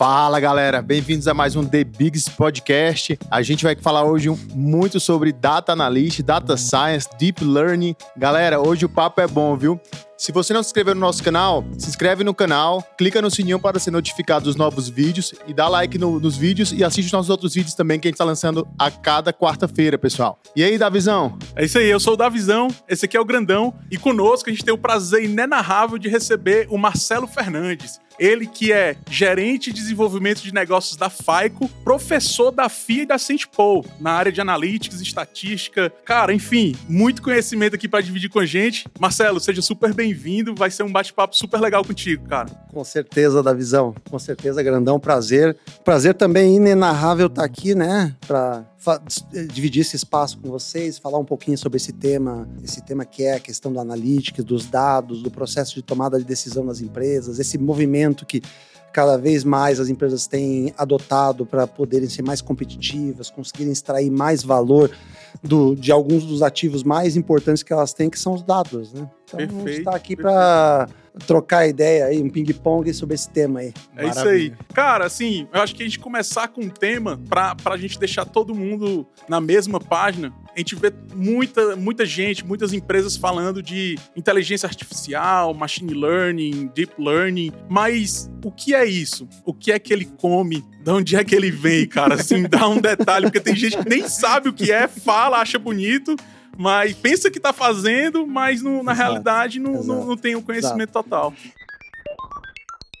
Fala galera, bem-vindos a mais um The Bigs Podcast. A gente vai falar hoje muito sobre Data Analytics, Data Science, Deep Learning. Galera, hoje o papo é bom, viu? Se você não se inscreveu no nosso canal, se inscreve no canal, clica no sininho para ser notificado dos novos vídeos e dá like no, nos vídeos e assiste nossos outros vídeos também que a gente está lançando a cada quarta-feira, pessoal. E aí, Davizão? É isso aí, eu sou o Davizão, esse aqui é o Grandão e conosco a gente tem o prazer inenarrável de receber o Marcelo Fernandes. Ele que é gerente de desenvolvimento de negócios da FAICO, professor da FIA e da Paul na área de analytics, estatística. Cara, enfim, muito conhecimento aqui para dividir com a gente. Marcelo, seja super bem-vindo. Vai ser um bate-papo super legal contigo, cara. Com certeza, da visão. Com certeza, grandão. Prazer. Prazer também inenarrável estar tá aqui, né? Para dividir esse espaço com vocês, falar um pouquinho sobre esse tema, esse tema que é a questão da analítica, dos dados, do processo de tomada de decisão nas empresas, esse movimento que cada vez mais as empresas têm adotado para poderem ser mais competitivas, conseguirem extrair mais valor do, de alguns dos ativos mais importantes que elas têm, que são os dados, né? Então, perfeito, a gente está aqui para trocar ideia aí, um ping-pong sobre esse tema aí. É Maravilha. isso aí. Cara, assim, eu acho que a gente começar com um tema para a gente deixar todo mundo na mesma página. A gente vê muita, muita gente, muitas empresas falando de inteligência artificial, machine learning, deep learning, mas o que é isso? O que é que ele come? De onde é que ele vem, cara? Assim, dá um detalhe, porque tem gente que nem sabe o que é, fala, acha bonito, mas pensa que está fazendo, mas na exato, realidade não, não, não, tem o conhecimento exato. total.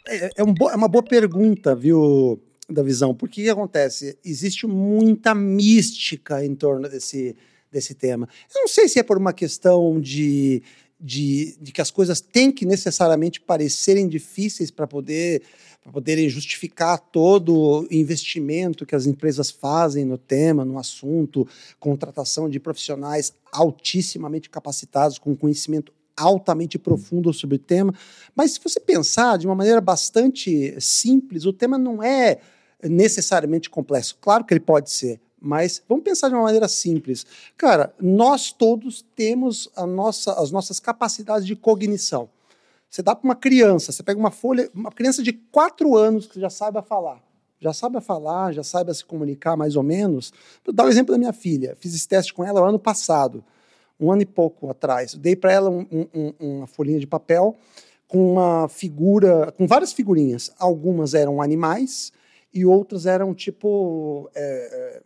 É, é, um é, uma boa pergunta, viu, da visão, porque o que acontece? Existe muita mística em torno desse, desse tema. Eu não sei se é por uma questão de, de, de que as coisas têm que necessariamente parecerem difíceis para poder para poderem justificar todo o investimento que as empresas fazem no tema, no assunto, contratação de profissionais altissimamente capacitados, com conhecimento altamente profundo sobre o tema. Mas se você pensar de uma maneira bastante simples, o tema não é necessariamente complexo. Claro que ele pode ser, mas vamos pensar de uma maneira simples. Cara, nós todos temos nossa, as nossas capacidades de cognição. Você dá para uma criança, você pega uma folha, uma criança de quatro anos que já saiba falar, já saiba falar, já saiba se comunicar mais ou menos. Vou dar o exemplo da minha filha. Fiz esse teste com ela no ano passado, um ano e pouco atrás. Dei para ela um, um, uma folhinha de papel com uma figura, com várias figurinhas. Algumas eram animais e outras eram tipo é,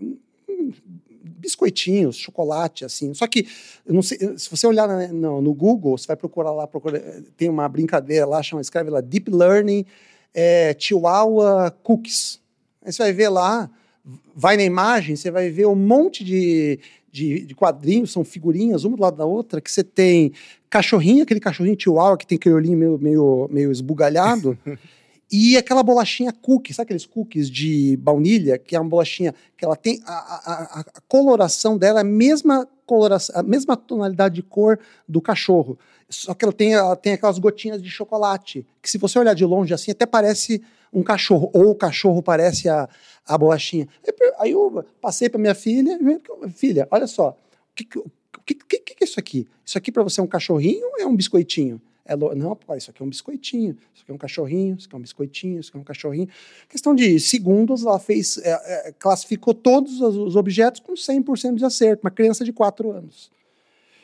biscoitinhos, chocolate, assim. Só que, não sei, se você olhar no, no, Google, você vai procurar lá, procura, tem uma brincadeira lá, chama, escreve lá, Deep Learning é, Chihuahua Cookies. Aí você vai ver lá, vai na imagem, você vai ver um monte de, de, de, quadrinhos, são figurinhas, uma do lado da outra, que você tem cachorrinho, aquele cachorrinho chihuahua que tem olhinho meio, meio, meio esbugalhado, E aquela bolachinha cookie, sabe aqueles cookies de baunilha, que é uma bolachinha que ela tem a, a, a coloração dela a mesma coloração, a mesma tonalidade de cor do cachorro. Só que ela tem, ela tem aquelas gotinhas de chocolate, que se você olhar de longe assim, até parece um cachorro, ou o cachorro parece a, a bolachinha. Aí eu passei para minha filha, filha, olha só, o que, que, que, que é isso aqui? Isso aqui para você é um cachorrinho ou é um biscoitinho? É lo... Não, pô, isso aqui é um biscoitinho, isso aqui é um cachorrinho, isso aqui é um biscoitinho, isso aqui é um cachorrinho. Questão de segundos, ela fez, é, é, classificou todos os objetos com 100% de acerto, uma criança de 4 anos.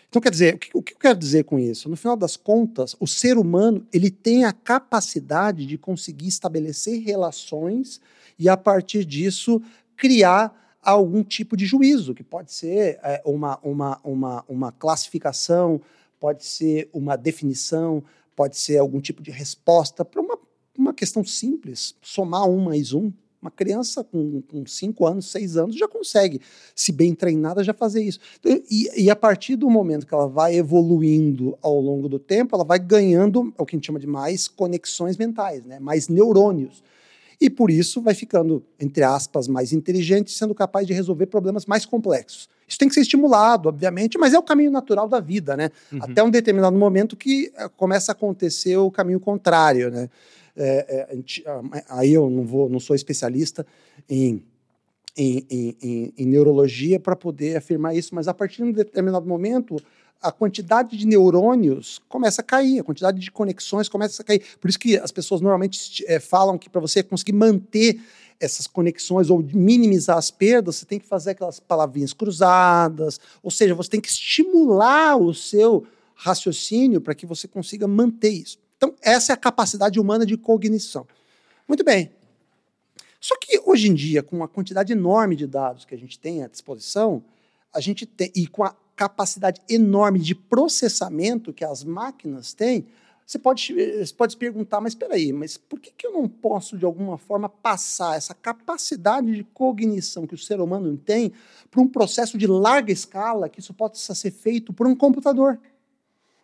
Então, quer dizer, o que, o que eu quero dizer com isso? No final das contas, o ser humano ele tem a capacidade de conseguir estabelecer relações e, a partir disso, criar algum tipo de juízo, que pode ser é, uma, uma, uma, uma classificação, pode ser uma definição, pode ser algum tipo de resposta para uma, uma questão simples, somar um mais um. Uma criança com, com cinco anos, seis anos já consegue, se bem treinada, já fazer isso. Então, e, e, a partir do momento que ela vai evoluindo ao longo do tempo, ela vai ganhando o que a gente chama de mais conexões mentais, né? mais neurônios. E por isso vai ficando, entre aspas, mais inteligente, sendo capaz de resolver problemas mais complexos. Isso tem que ser estimulado, obviamente, mas é o caminho natural da vida, né? Uhum. Até um determinado momento que eh, começa a acontecer o caminho contrário, né? É, é, ah, aí eu não vou, não sou especialista em, em, em, em neurologia para poder afirmar isso, mas a partir de um determinado momento a quantidade de neurônios começa a cair, a quantidade de conexões começa a cair. Por isso que as pessoas normalmente é, falam que para você conseguir manter essas conexões ou minimizar as perdas, você tem que fazer aquelas palavrinhas cruzadas, ou seja, você tem que estimular o seu raciocínio para que você consiga manter isso. Então, essa é a capacidade humana de cognição. Muito bem. Só que hoje em dia, com a quantidade enorme de dados que a gente tem à disposição, a gente tem e com a capacidade enorme de processamento que as máquinas têm, você pode, você pode se perguntar, mas espera aí, mas por que, que eu não posso, de alguma forma, passar essa capacidade de cognição que o ser humano tem para um processo de larga escala, que isso possa ser feito por um computador?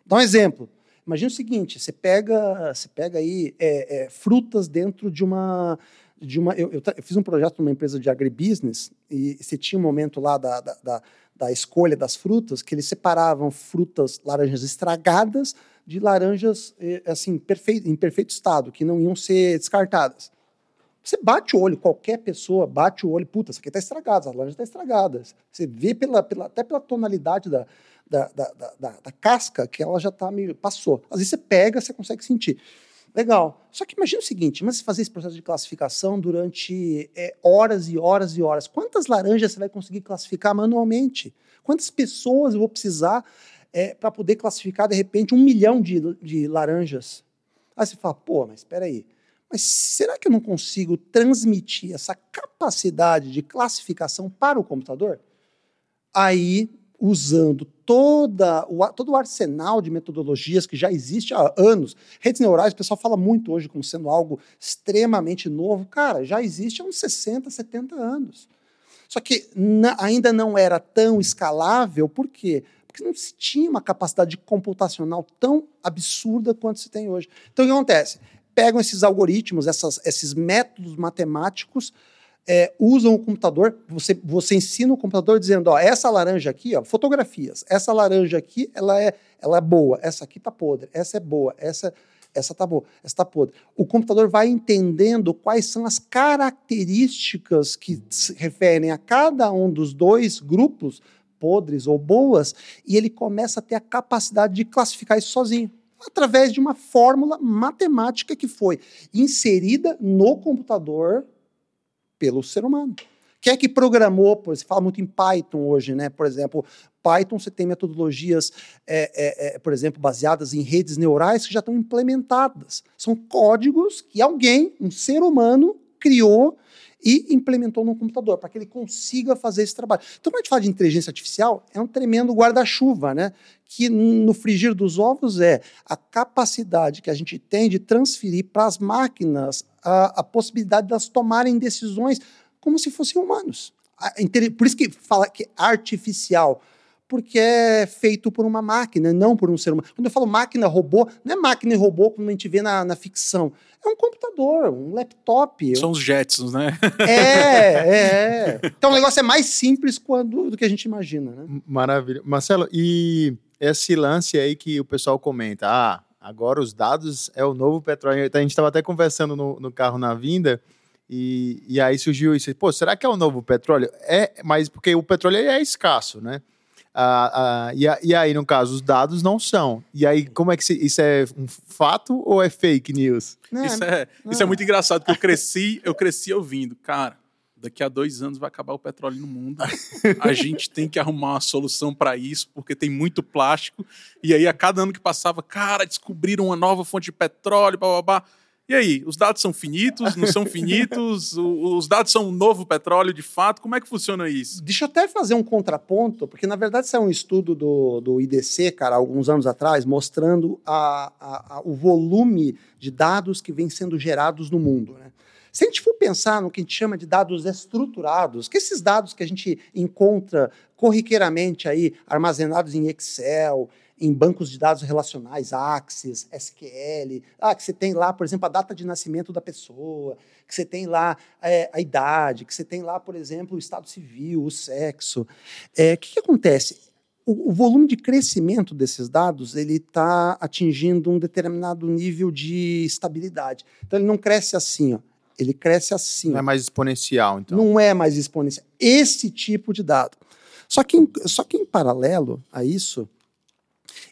Dá um exemplo. Imagina o seguinte: você pega, você pega aí é, é, frutas dentro de uma. De uma eu, eu, eu, fiz um projeto numa empresa de agribusiness e você tinha um momento lá da, da, da, da escolha das frutas que eles separavam frutas, laranjas estragadas de laranjas é, assim perfeito, em perfeito estado, que não iam ser descartadas. Você bate o olho, qualquer pessoa bate o olho, puta, isso aqui está estragado, essa laranja está estragada. Você vê pela, pela, até pela tonalidade da, da, da, da, da casca que ela já está meio. passou. Às vezes você pega, você consegue sentir. Legal. Só que imagina o seguinte: mas fazer esse processo de classificação durante é, horas e horas e horas. Quantas laranjas você vai conseguir classificar manualmente? Quantas pessoas eu vou precisar é, para poder classificar, de repente, um milhão de, de laranjas? Aí você fala, pô, mas espera aí. Mas será que eu não consigo transmitir essa capacidade de classificação para o computador? Aí usando toda o, todo o arsenal de metodologias que já existe há anos. Redes neurais, o pessoal fala muito hoje como sendo algo extremamente novo. Cara, já existe há uns 60, 70 anos. Só que ainda não era tão escalável, por quê? Não se tinha uma capacidade computacional tão absurda quanto se tem hoje. Então, o que acontece? Pegam esses algoritmos, essas, esses métodos matemáticos, é, usam o computador, você, você ensina o computador dizendo, ó, essa laranja aqui, ó, fotografias, essa laranja aqui, ela é, ela é boa, essa aqui tá podre, essa é boa, essa essa tá boa, essa tá podre. O computador vai entendendo quais são as características que se referem a cada um dos dois grupos, podres ou boas, e ele começa a ter a capacidade de classificar isso sozinho através de uma fórmula matemática que foi inserida no computador pelo ser humano. Quem é que programou? Você fala muito em Python hoje, né? Por exemplo, Python você tem metodologias, é, é, é, por exemplo, baseadas em redes neurais que já estão implementadas. São códigos que alguém, um ser humano, criou e implementou no computador para que ele consiga fazer esse trabalho. Então, quando a gente fala de inteligência artificial, é um tremendo guarda-chuva, né? Que no frigir dos ovos é a capacidade que a gente tem de transferir para as máquinas a, a possibilidade de elas tomarem decisões como se fossem humanos. Por isso que fala que é artificial, porque é feito por uma máquina, não por um ser humano. Quando eu falo máquina, robô, não é máquina e robô como a gente vê na, na ficção. É um computador, um laptop. São os Jetsons, né? É, é. Então o negócio é mais simples quando, do que a gente imagina, né? Maravilha. Marcelo, e esse lance aí que o pessoal comenta, ah, Agora os dados é o novo petróleo. A gente estava até conversando no, no, carro na vinda e, e aí surgiu isso. Pô, será que é o novo petróleo? É, mas porque o petróleo é escasso, né? Ah, ah, e, e, aí, no caso, os dados não são. E aí, como é que se, isso é um fato ou é fake news? Não, isso, é, não. isso é muito engraçado, porque eu cresci, eu cresci ouvindo, cara daqui a dois anos vai acabar o petróleo no mundo. A gente tem que arrumar uma solução para isso, porque tem muito plástico. E aí, a cada ano que passava, cara, descobriram uma nova fonte de petróleo, blá. E aí, os dados são finitos, não são finitos? os dados são um novo petróleo de fato? Como é que funciona isso? Deixa eu até fazer um contraponto, porque na verdade isso é um estudo do, do IDC, cara, alguns anos atrás, mostrando a, a, a, o volume de dados que vem sendo gerados no mundo. Né? Se a gente for pensar no que a gente chama de dados estruturados, que esses dados que a gente encontra corriqueiramente aí armazenados em Excel, em bancos de dados relacionais, Axis, SQL, ah, que você tem lá, por exemplo, a data de nascimento da pessoa, que você tem lá é, a idade, que você tem lá, por exemplo, o estado civil, o sexo. É, o que, que acontece? O, o, volume de crescimento desses dados ele está atingindo um determinado nível de estabilidade. Então ele não cresce assim, ó ele cresce assim. Não é mais exponencial, então. Não é mais exponencial. Esse tipo de dado. Só que, em, só que em paralelo a isso,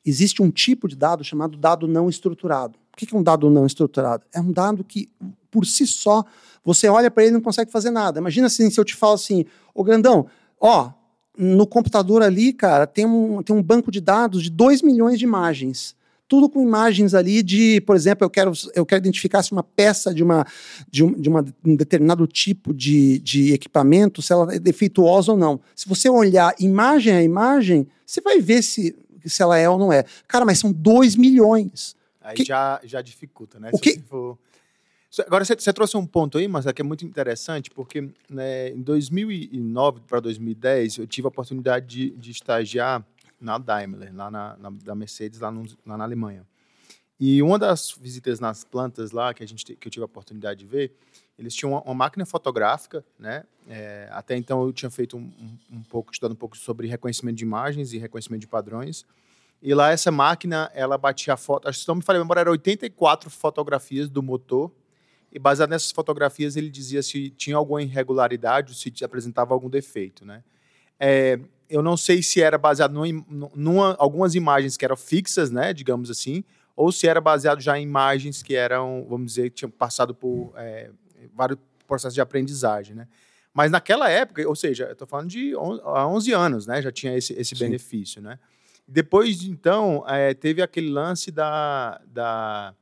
Existe um tipo de dado chamado dado não estruturado. O que é um dado não estruturado? É um dado que, por si só, você olha para ele e não consegue fazer nada. Imagina assim, se eu te falo assim, ô grandão, ó, no computador ali, cara, tem um, tem um banco de dados de 2 milhões de imagens. Tudo com imagens ali de, por exemplo, eu quero, eu quero identificar se uma peça de, uma, de, um, de uma, um determinado tipo de, de equipamento, se ela é defeituosa ou não. Se você olhar imagem a imagem, você vai ver se, se ela é ou não é. Cara, mas são 2 milhões. Aí Que- já, já dificulta, né? O Se que- for- Agora, você, trouxe um ponto aí, mas é que é muito interessante, porque né, em 2009 para 2010, eu tive a oportunidade de, de estagiar na Daimler, lá na, na- da Mercedes, lá, no- lá na Alemanha. E uma das visitas nas plantas lá, que, a gente, te- que eu tive a oportunidade de ver, eles tinham uma, uma máquina fotográfica, né? É, até então eu tinha feito um, um, pouco, estudado um pouco sobre reconhecimento de imagens e reconhecimento de padrões. E lá essa máquina, ela batia a foto, acho que se não me falei a memória, eram 84 fotografias do motor. E baseado nessas fotografias, ele dizia se tinha alguma irregularidade, ou se apresentava algum defeito, né? É, eu não sei se era baseado im- numa, algumas imagens que eram fixas, né, digamos assim, ou se era baseado já em imagens que eram, vamos dizer, que tinham passado por é, vários processos de aprendizagem, né? Mas naquela época, ou seja, eu estou falando de on, há 11 anos, né, já tinha esse, esse Sim. benefício, né? Depois, então, é, teve aquele lance da, da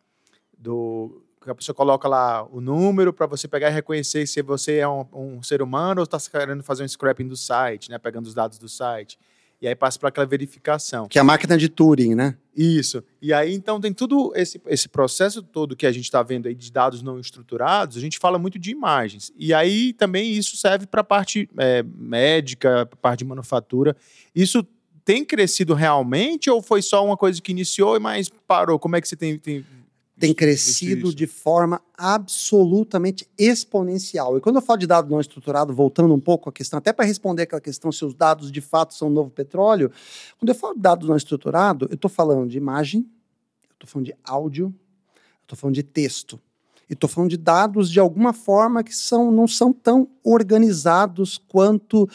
do que a pessoa coloca lá o número para você pegar e reconhecer se você é um, um ser humano ou está querendo fazer um scrapping do site, né, pegando os dados do site. E aí passa para aquela verificação. Que é a máquina de Turing, né? Isso. E aí, então, tem tudo esse, esse processo todo que a gente está vendo aí de dados não estruturados, a gente fala muito de imagens. E aí também isso serve para a parte é, médica, para a parte de manufatura. Isso tem crescido realmente ou foi só uma coisa que iniciou e mais parou? Como é que você tem. tem tem crescido de forma absolutamente exponencial. E quando eu falo de dado não estruturado, voltando um pouco à questão, até para responder aquela questão se os dados de fato são novo petróleo, quando eu falo de dado não estruturado, eu estou falando de imagem, eu estou falando de áudio, eu estou falando de texto. E estou falando de dados de alguma forma que são, não são tão organizados quanto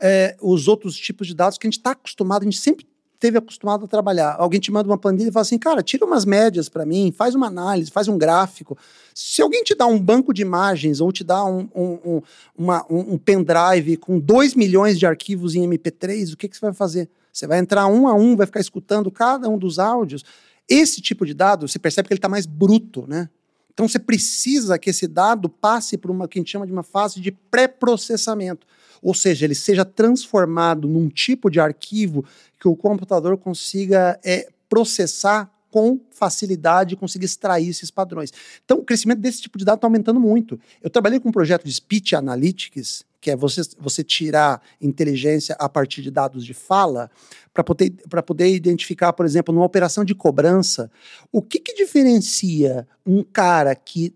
eh, os outros tipos de dados que a gente está acostumado, a gente sempre teve acostumado a trabalhar. Alguém te manda uma planilha e fala assim, cara, tira umas médias para mim, faz uma análise, faz um gráfico. Se alguém te dá um banco de imagens ou te dá um, um, um, uma- um- pendrive com 2 milhões de arquivos em MP3, o que, que você vai fazer? Você vai entrar um a um, vai ficar escutando cada um dos áudios. Esse tipo de dado, você percebe que ele está mais bruto, né? Então você precisa que esse dado passe por uma que a gente chama de uma fase de pré-processamento. Ou seja, ele seja transformado num tipo de arquivo que o computador consiga é, processar com facilidade consiga extrair esses padrões. Então, o crescimento desse tipo de dado está aumentando muito. Eu trabalhei com um projeto de Speech Analytics, que é você, você tirar inteligência a partir de dados de fala, para poder, poder identificar, por exemplo, numa operação de cobrança, o que, que diferencia um cara que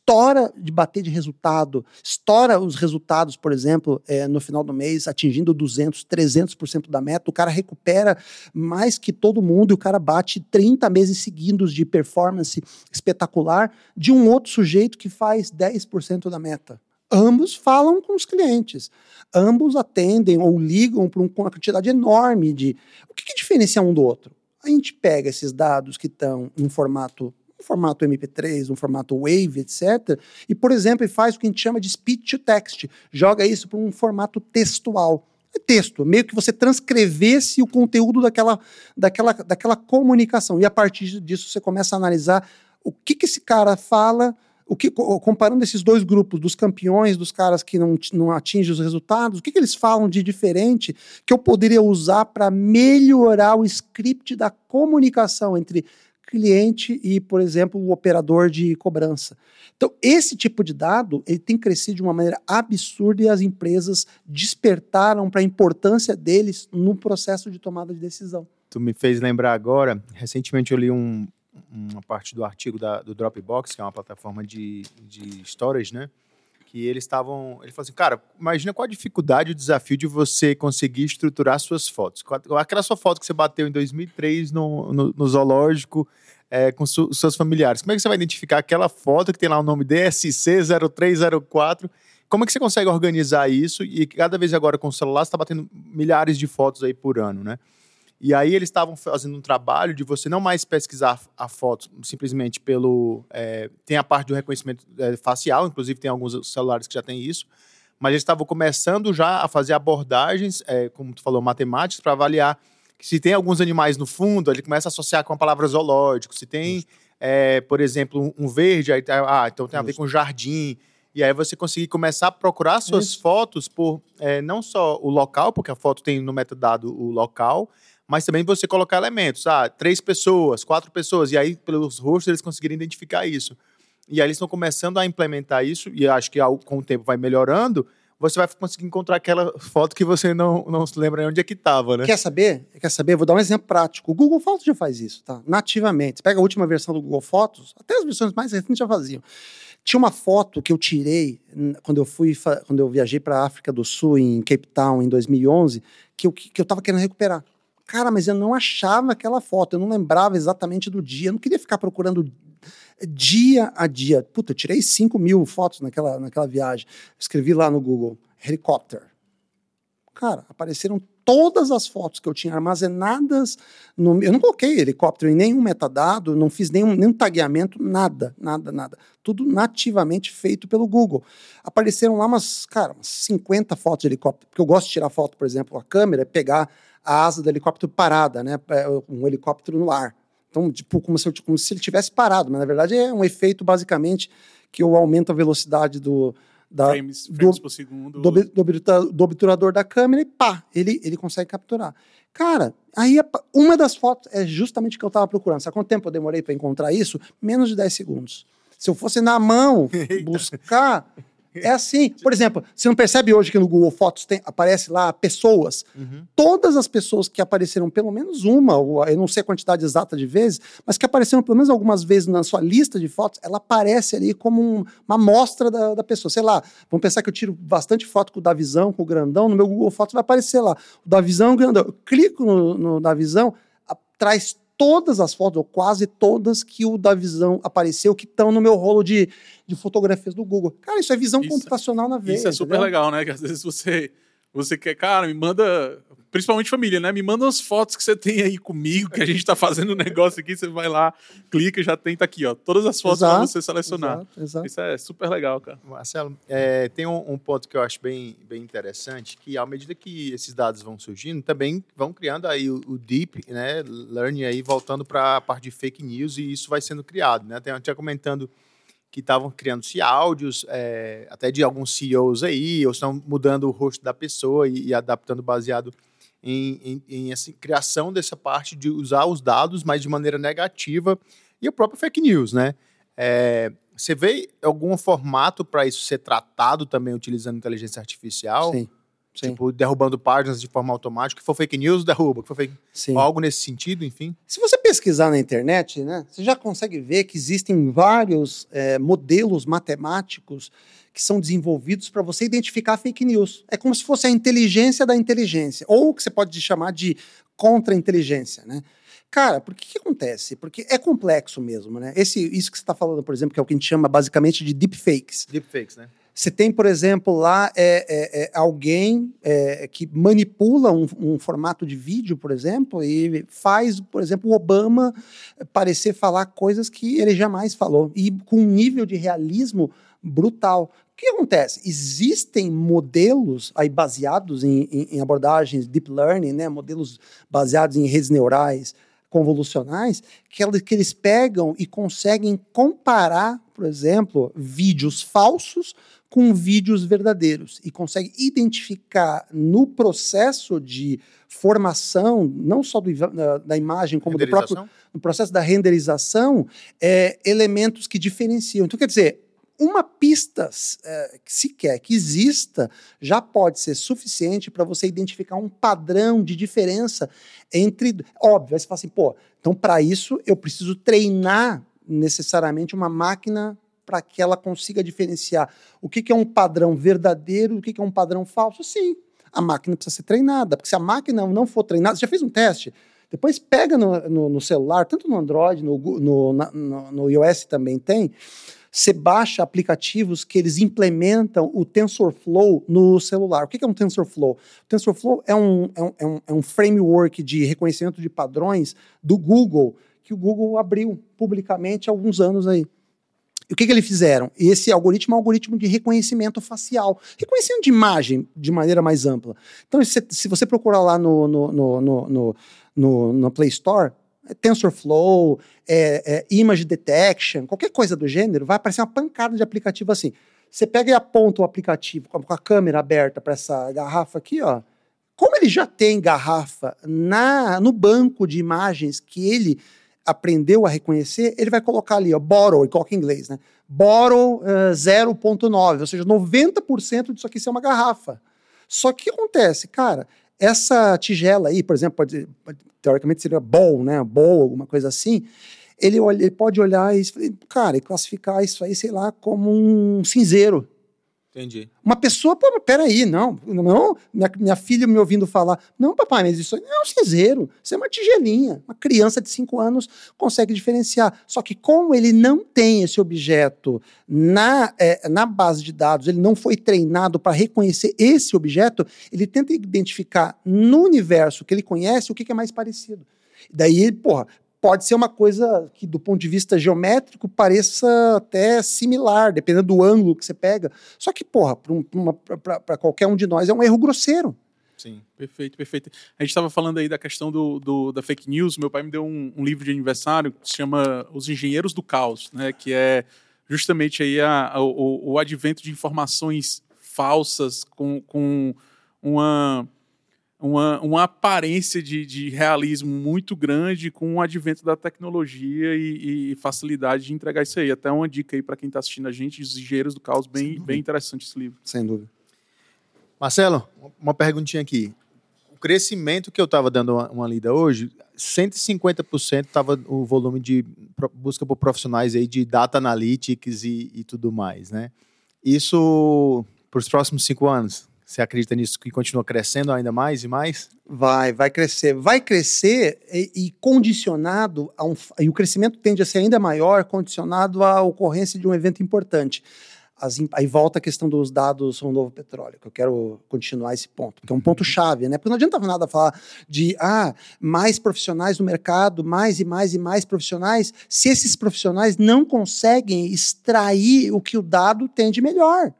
estoura de bater de resultado, estoura os resultados, por exemplo, eh, no final do mês, atingindo 200, 300% da meta, o cara recupera mais que todo mundo e o cara bate 30 meses seguidos de performance espetacular de um outro sujeito que faz 10% da meta. Ambos falam com os clientes, ambos atendem ou ligam para uma quantidade enorme de. O que, que diferencia um do outro? A gente pega esses dados que estão em formato um formato MP3, um formato Wave, etc. E, por exemplo, faz o que a gente chama de speech to text, joga isso para um formato textual. É texto, meio que você transcrevesse o conteúdo daquela, daquela, daquela comunicação. E a partir disso você começa a analisar o que, que esse cara fala, o que, co- comparando esses dois grupos, dos campeões, dos caras que não, não atingem os resultados, o que, que eles falam de diferente que eu poderia usar para melhorar o script da comunicação entre cliente e, por exemplo, o operador de cobrança. Então, esse tipo de dado ele tem crescido de uma maneira absurda e as empresas despertaram para a importância deles no processo de tomada de decisão. Tu me fez lembrar agora, recentemente eu li um- uma parte do artigo da- do Dropbox, que é uma plataforma de, de storage, né? Que eles estavam. Ele falou assim, cara, imagina qual a dificuldade e o desafio de você conseguir estruturar suas fotos. Aquela sua foto que você bateu em 2003 no, no, no zoológico é, com su- seus familiares. Como é que você vai identificar aquela foto que tem lá o nome DSC0304? Como é que você consegue organizar isso? E cada vez agora com o celular você está batendo milhares de fotos aí por ano, né? E aí eles estavam fazendo um trabalho de você não mais pesquisar a foto simplesmente pelo. É, tem a parte do reconhecimento é, facial, inclusive tem alguns celulares que já tem isso, mas eles estavam começando já a fazer abordagens, é, como tu falou, matemáticas, para avaliar se tem alguns animais no fundo, ele começa a associar com a palavra zoológico. Se tem, é, por exemplo, um verde, aí, ah, então tem a ver com jardim. E aí você conseguir começar a procurar suas Isso. fotos por é, não só o local, porque a foto tem no metadado o local, mas também você colocar elementos. Ah, três pessoas, quatro pessoas. E aí, pelos rostos, eles conseguirem identificar isso. E aí eles estão começando a implementar isso, e acho que com o tempo vai melhorando, você vai conseguir encontrar aquela foto que você não, não se lembra onde é que estava, né? Quer saber? Quer saber? Vou dar um exemplo prático. O Google Fotos já faz isso, tá? Nativamente. Você pega a última versão do Google Fotos, até as versões mais recentes já faziam. Tinha uma foto que eu tirei quando eu fui, quando eu viajei para a África do Sul, em Cape Town, em 2011, que eu, que eu tava querendo recuperar. Cara, mas eu não achava aquela foto, eu não lembrava exatamente do dia, eu não queria ficar procurando dia a dia. Puta, eu tirei 5 mil fotos naquela, naquela viagem. Escrevi lá no Google, helicóptero. Cara, apareceram todas as fotos que eu tinha armazenadas. No, eu não coloquei helicóptero em nenhum metadado, não fiz nenhum, nenhum tagueamento, nada, nada, nada. Tudo nativamente feito pelo Google. Apareceram lá umas, cara, umas 50 fotos de helicóptero, porque eu gosto de tirar foto, por exemplo, a câmera, pegar a asa do helicóptero parada, né? É, um helicóptero no ar. Então, tipo, como se, eu, como se ele tivesse parado, mas na verdade é um efeito basicamente que eu aumento a velocidade do, da, frames, frames do, por segundo. Do, do, do, obturador da câmera e pá, ele, ele consegue capturar. Cara, aí uma das fotos é justamente o que eu estava procurando. Sabe quanto tempo eu demorei para encontrar isso? Menos de 10 segundos. Se eu fosse na mão buscar, é assim. Por exemplo, você não percebe hoje que no Google Fotos tem, aparece lá pessoas? Uhum. Todas as pessoas que apareceram pelo menos uma, ou eu não sei a quantidade exata de vezes, mas que apareceram pelo menos algumas vezes na sua lista de fotos, ela aparece ali como um, uma amostra da, da, pessoa. Sei lá, vamos pensar que eu tiro bastante foto com o Davizão, com o grandão, no meu Google Fotos vai aparecer lá. O Davizão o grandão. Eu clico no, no Davizão, traz todas as fotos, ou quase todas, que o da visão apareceu, que estão no meu rolo de, de fotografias do Google. Cara, isso é visão isso, computacional na veia. Isso é super entendeu? legal, né? Que às vezes você, você quer, cara, me manda principalmente família, né? Me manda as fotos que você tem aí comigo, que a gente tá fazendo um negócio aqui, você vai lá, clica e já tem, tá aqui, ó. Todas as fotos para você selecionar. Exato, exato. Isso é super legal, cara. Marcelo, é, tem um, um, ponto que eu acho bem, bem interessante, que à medida que esses dados vão surgindo, também vão criando aí o, o deep, né, learning aí, voltando para a parte de fake news, e isso vai sendo criado, né? Tem, tinha comentando que estavam criando-se áudios, é, até de alguns CEOs aí, ou estão mudando o rosto da pessoa e, e adaptando baseado em, em, em assim, criação dessa parte de usar os dados, mas de maneira negativa, e o próprio fake news, né? É, você vê algum formato para isso ser tratado também utilizando inteligência artificial? Sim. Sim. Tipo, derrubando páginas de forma automática. Que for fake news, derruba. Que for fake... Sim. Algo nesse sentido, enfim. Se você pesquisar na internet, né, você já consegue ver que existem vários é, modelos matemáticos que são desenvolvidos para você identificar fake news. É como se fosse a inteligência da inteligência, ou o que você pode chamar de contra-inteligência, né? Cara, por que, que acontece? Porque é complexo mesmo, né? Esse, isso que você está falando, por exemplo, que é o que a gente chama basicamente de deepfakes. Deepfakes, né? Você tem, por exemplo, lá é, é, é alguém é, que manipula um, um, formato de vídeo, por exemplo, e faz, por exemplo, o Obama parecer falar coisas que ele jamais falou, e com um nível de realismo brutal. O que acontece? Existem modelos aí baseados em, em, em abordagens deep learning, né? modelos baseados em redes neurais convolucionais, que, que eles pegam e conseguem comparar, por exemplo, vídeos falsos com vídeos verdadeiros e consegue identificar no processo de formação, não só do, da, da, imagem, como do próprio no processo da renderização, é, elementos que diferenciam. Então, quer dizer, uma pista é, sequer que exista já pode ser suficiente para você identificar um padrão de diferença entre. Óbvio, aí você fala assim, pô, então para isso eu preciso treinar necessariamente uma máquina para que ela consiga diferenciar o que, que é um padrão verdadeiro do que, que é um padrão falso? Sim, a máquina precisa ser treinada, porque se a máquina não for treinada, você já fez um teste? Depois pega no, no, no celular, tanto no Android, no, no, no, no iOS também tem, Você baixa aplicativos que eles implementam o TensorFlow no celular. O que é um TensorFlow? O TensorFlow é é um, é um, é um framework de reconhecimento de padrões do Google, que o Google abriu publicamente há alguns anos aí. E o que, que eles fizeram? Esse algoritmo é um algoritmo de reconhecimento facial, reconhecimento de imagem de maneira mais ampla. Então, se, se você procurar lá no, no, no, no, no, no Play Store, é TensorFlow, é, é, Image Detection, qualquer coisa do gênero, vai aparecer uma pancada de aplicativo assim. Você pega e aponta o aplicativo com a câmera aberta para essa garrafa aqui, ó. Como ele já tem garrafa na no banco de imagens que ele aprendeu a reconhecer, ele vai colocar ali, ó, borrow, e coloca em inglês, né? Borrow uh, eh, 0.9, ou seja, 90% disso aqui é uma garrafa. Só que o que acontece, cara? Essa tigela aí, por exemplo, pode, pode, teoricamente seria bowl, né? Bowl, alguma coisa assim. Ele, olha, ele pode olhar e, cara, e classificar isso aí, sei lá, como um cinzeiro. Entendi. Uma pessoa, pô, peraí, não, não, minha, minha filha me ouvindo falar, não, papai, mas isso não é um cinzeiro, isso é uma tigelinha. Uma criança de 5 anos consegue diferenciar. Só que como ele não tem esse objeto na, é, na base de dados, ele não foi treinado para reconhecer esse objeto, ele tenta identificar no universo que ele conhece o que, que é mais parecido. Daí, porra, pode ser uma coisa que, do ponto de vista geométrico, pareça até similar, dependendo do ângulo que você pega. Só que, porra, para qualquer um de nós é um erro grosseiro. Sim, perfeito, perfeito. A gente estava falando aí da questão do, do, da fake news. Meu pai me deu um, um, livro de aniversário que se chama Os Engenheiros do Caos, né? Que é justamente aí a, a o, o advento de informações falsas com, com uma uma, uma aparência de, de, realismo muito grande com o advento da tecnologia e, e, facilidade de entregar isso aí. Até uma dica aí para quem está assistindo a gente, Os Engenheiros do Caos, bem, bem interessante esse livro. Sem dúvida. Marcelo, uma perguntinha aqui. O crescimento que eu estava dando uma, uma, lida hoje, 150% estava o volume de busca por profissionais aí de data analytics e, e tudo mais, né? Isso para os próximos cinco anos? Você acredita nisso que continua crescendo ainda mais e mais? Vai, vai crescer. Vai crescer e, e condicionado a um. E o crescimento tende a ser ainda maior, condicionado à ocorrência de um evento importante. As, aí volta a questão dos dados sobre o novo petróleo, que eu quero continuar esse ponto, que é um ponto chave, né? Porque não adianta nada falar de ah, mais profissionais no mercado, mais e mais e mais profissionais, se esses profissionais não conseguem extrair o que o dado tem de melhor.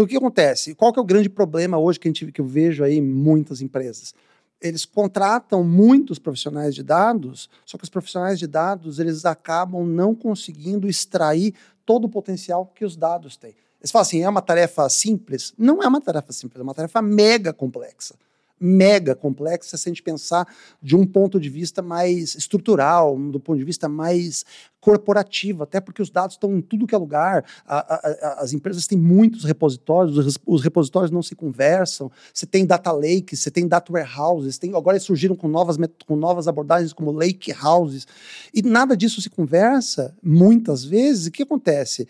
Então, o que acontece? Qual que é o grande problema hoje que, a gente, que eu vejo aí em muitas empresas? Eles contratam muitos profissionais de dados, só que os profissionais de dados eles acabam não conseguindo extrair todo o potencial que os dados têm. Eles falam assim, é uma tarefa simples? Não é uma tarefa simples, é uma tarefa mega complexa mega complexa se a gente pensar de um ponto de vista mais estrutural, do ponto de vista mais corporativo, até porque os dados estão em tudo que é lugar, a, a, as empresas têm muitos repositórios, os, os, repositórios não se conversam, você tem data lakes, você tem data warehouses, tem, agora eles surgiram com novas, com novas abordagens como lake houses, e nada disso se conversa, muitas vezes, o que acontece?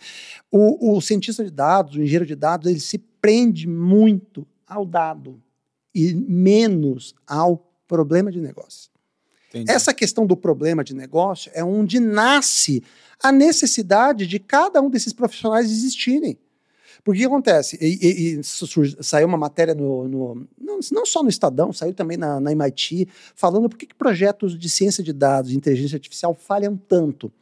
O, o cientista de dados, o engenheiro de dados, ele se prende muito ao dado, e menos ao problema de negócio. Entendi. Essa questão do problema de negócio é onde nasce a necessidade de cada um desses profissionais existirem. Porque o que acontece? E, e, e saiu uma matéria no, no, não, só no Estadão, saiu também na, na MIT, falando por que, que projetos de ciência de dados e inteligência artificial falham tanto.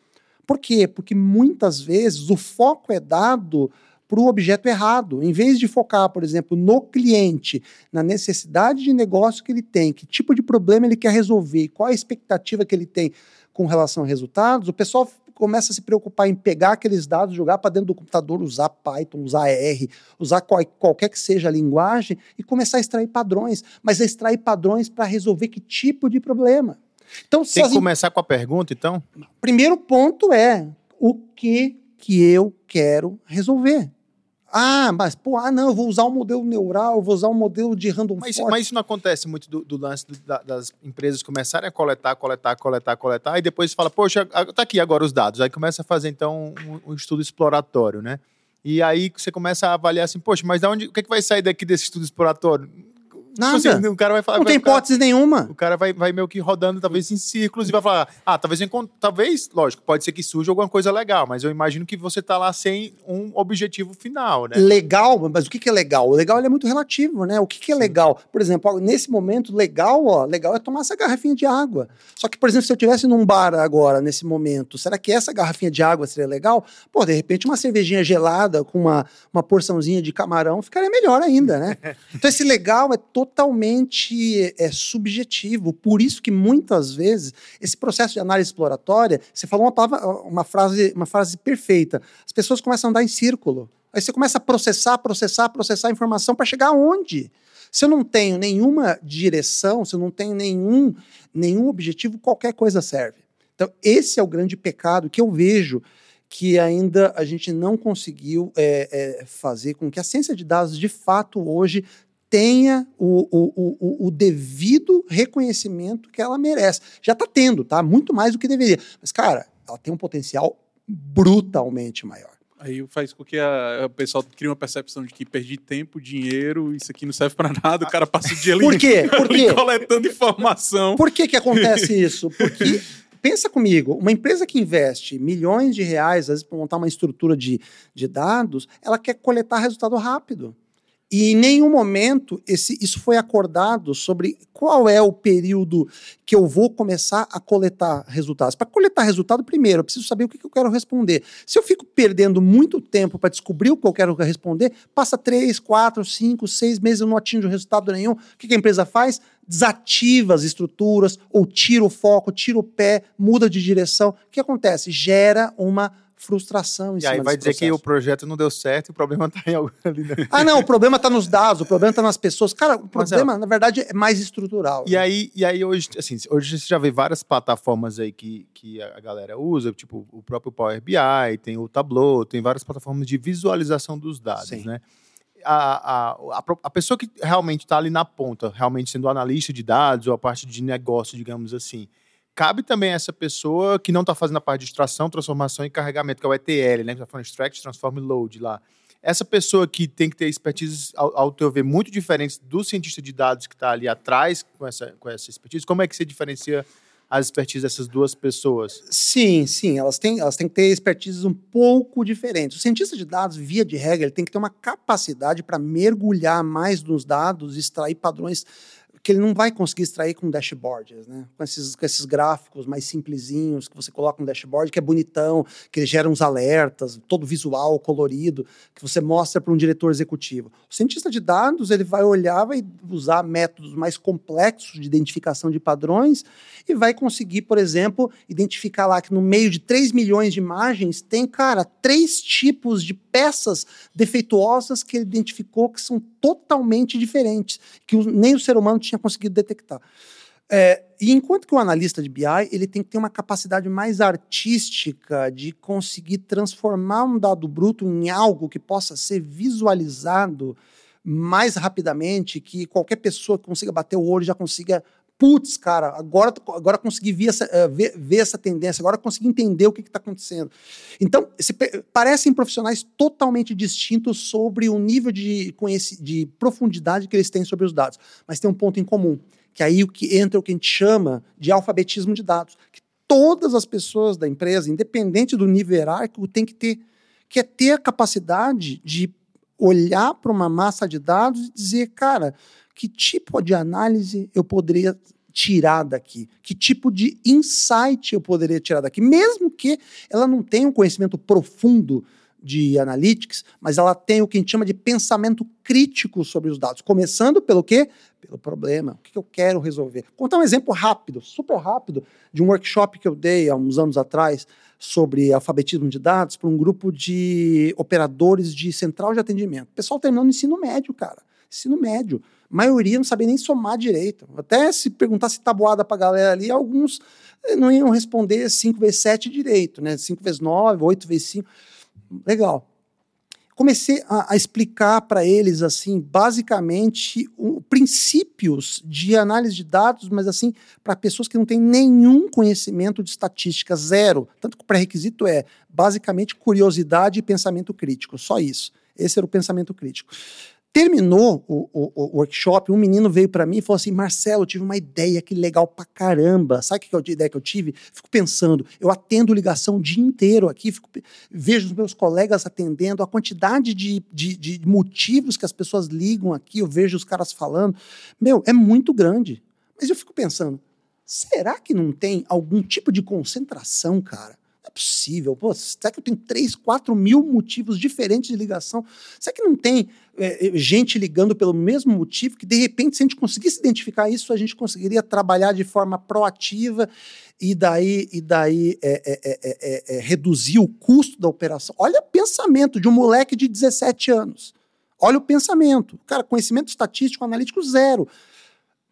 Por quê? Porque muitas vezes o foco é dado para o objeto errado. Em vez de focar, por exemplo, no cliente, na necessidade de negócio que ele tem, que tipo de problema ele quer resolver, qual a expectativa que ele tem com relação a resultados, o pessoal começa a se preocupar em pegar aqueles dados, jogar para dentro do computador, usar Python, usar R, usar qual, qualquer que seja a linguagem e começar a extrair padrões, mas extrair padrões para resolver que tipo de problema. Então, Tem que começar com a pergunta, então? Primeiro ponto é o que que eu quero resolver. Ah, mas, pô, ah, não, eu vou usar um modelo neural, eu vou usar um modelo de random mas, forest. Mas isso não acontece muito do, do lance do, da, das empresas começarem a coletar, coletar, coletar, coletar, e depois fala, poxa, tá aqui agora os dados. Aí começa a fazer, então, um, um estudo exploratório, né? E aí você começa a avaliar assim, poxa, mas da onde, o que, é que vai sair daqui desse estudo exploratório? Nada. Tipo assim, o cara vai falar. não vai tem ficar- hipótese nenhuma. O cara vai, vai meio que rodando, talvez, em círculos e vai falar: Ah, talvez talvez, lógico, pode ser que surja alguma coisa legal, mas eu imagino que você tá lá sem um objetivo final, né? Legal, mas o que, que é legal? O legal é muito relativo, né? O que, que é legal? Por exemplo, nesse momento, legal, ó, legal é tomar essa garrafinha de água. Só que, por exemplo, se eu estivesse num bar agora, nesse momento, será que essa garrafinha de água seria legal? Pô, de repente, uma cervejinha gelada com uma, uma porçãozinha de camarão ficaria melhor ainda, né? Então, esse legal é totalmente é, subjetivo. Por isso que muitas vezes esse processo de análise exploratória, você falou uma, palavra, uma, frase, uma frase perfeita. As pessoas começam a andar em círculo. Aí você começa a processar, processar, processar a informação para chegar aonde? Se eu não tenho nenhuma direção, se eu não tenho nenhum, nenhum objetivo, qualquer coisa serve. Então, esse é o grande pecado que eu vejo que ainda a gente não conseguiu é, é, fazer com que a ciência de dados, de fato, hoje tenha o, o, o, o devido reconhecimento que ela merece. Já está tendo, tá? Muito mais do que deveria. Mas, cara, ela tem um potencial brutalmente maior. Aí faz com que a- o pessoal crie uma percepção de que perdi tempo, dinheiro, isso aqui não serve pra nada, o cara passa o dia ali, Por quê? Por quê? coletando informação. Por que, que acontece isso? Porque, pensa comigo, uma empresa que investe milhões de reais, às vezes, para montar uma estrutura de, de dados, ela quer coletar resultado rápido. E em nenhum momento esse, isso foi acordado sobre qual é o período que eu vou começar a coletar resultados. Para coletar resultado, primeiro, eu preciso saber o que, que eu quero responder. Se eu fico perdendo muito tempo para descobrir o que eu quero responder, passa três, quatro, cinco, seis meses, eu não atinjo resultado nenhum. O que, que a empresa faz? Desativa as estruturas, ou tira o foco, tira o pé, muda de direção. O que acontece? Gera uma frustração em E cima aí vai dizer que o processo. projeto não deu certo e o problema tá em algo ali, né? Ah, não, o problema está nos dados, o problema está nas pessoas. Cara, o Mas, problema, na verdade, é mais estrutural. E aí, e aí hoje, assim, hoje você já vê várias plataformas aí que, que a galera usa, tipo o próprio Power BI, tem o Tableau, tem várias plataformas de visualização dos dados, Sim. né? A, a, a pessoa que realmente está ali na ponta, realmente sendo analista de dados ou a parte de negócio, digamos assim, cabe também a essa pessoa que não está fazendo a parte de extração, transformação e carregamento, que é o ETL, né? Que está falando extract, transform e load lá. Essa pessoa que tem que ter expertise, ao, ao teu ver, muito diferentes do cientista de dados que está ali atrás com essa, com essa expertise, como é que você diferencia as expertises dessas duas pessoas? Sim, sim, elas têm, elas têm que ter expertises um pouco diferentes. O cientista de dados, via de regra, ele tem que ter uma capacidade para mergulhar mais nos dados, extrair padrões que ele não vai conseguir extrair com dashboards, né? Com esses, com esses gráficos mais simplesinhos que você coloca no dashboard, que é bonitão, que gera uns alertas, todo visual, colorido, que você mostra para um diretor executivo. O cientista de dados, ele vai olhar, vai usar métodos mais complexos de identificação de padrões e vai conseguir, por exemplo, identificar lá que no meio de 3 milhões de imagens tem, cara, três tipos de peças defeituosas que ele identificou que são totalmente diferentes, que nem o ser humano tinha conseguido detectar. É, e enquanto que o analista de BI ele tem que ter uma capacidade mais artística de conseguir transformar um dado bruto em algo que possa ser visualizado mais rapidamente, que qualquer pessoa que consiga bater o olho já consiga putz, cara, agora, agora consegui ver essa, eh, ver, ver essa tendência, agora consegui entender o que está acontecendo. Então, se parecem profissionais totalmente distintos sobre o nível de, de profundidade que eles têm sobre os dados, mas tem um ponto em comum, que é aí o que entra o que a gente chama de alfabetismo de dados, que todas as pessoas da empresa, independente do nível hierárquico, tem que ter, que é ter a capacidade de olhar para uma massa de dados e dizer, cara, que tipo de análise eu poderia tirar daqui? Que tipo de insight eu poderia tirar daqui? Mesmo que ela não tenha um conhecimento profundo de analytics, mas ela tem o que a gente chama de pensamento crítico sobre os dados. Começando pelo quê? Pelo problema. O que eu quero resolver? Vou contar um exemplo rápido, super rápido, de um workshop que eu dei há uns anos atrás sobre alfabetismo de dados para um grupo de operadores de central de atendimento. O pessoal terminando no ensino médio, cara. Ensino médio. Maioria não sabia nem somar direito. Até se perguntasse tabuada para a galera ali, alguns eh, não iam responder 5 vezes 7 direito, né? 5 vezes 9, 8 vezes 5. Legal. Comecei a, a explicar para eles, assim, basicamente, o- princípios de análise de dados, mas, assim, para pessoas que não têm nenhum conhecimento de estatística, zero. Tanto que o pré-requisito é, basicamente, curiosidade e pensamento crítico. Só isso. Esse era o pensamento crítico. Terminou o, o, o workshop, um menino veio para mim e falou assim: Marcelo, eu tive uma ideia que legal pra caramba. Sabe que, que é a ideia que eu tive? Fico pensando, eu atendo ligação o dia inteiro aqui, fico, vejo os meus colegas atendendo, a quantidade de, de, de motivos que as pessoas ligam aqui, eu vejo os caras falando. Meu, é muito grande. Mas eu fico pensando, será que não tem algum tipo de concentração, cara? É possível. Pô, será que eu tenho 3, 4 mil motivos diferentes de ligação? Será que não tem é, é, gente ligando pelo mesmo motivo que, de repente, se a gente conseguisse identificar isso, a gente conseguiria trabalhar de forma proativa e daí, e daí é, é, é, é reduzir o custo da operação? Olha o pensamento de um moleque de 17 anos. Olha o pensamento. Cara, conhecimento estatístico, analítico, zero.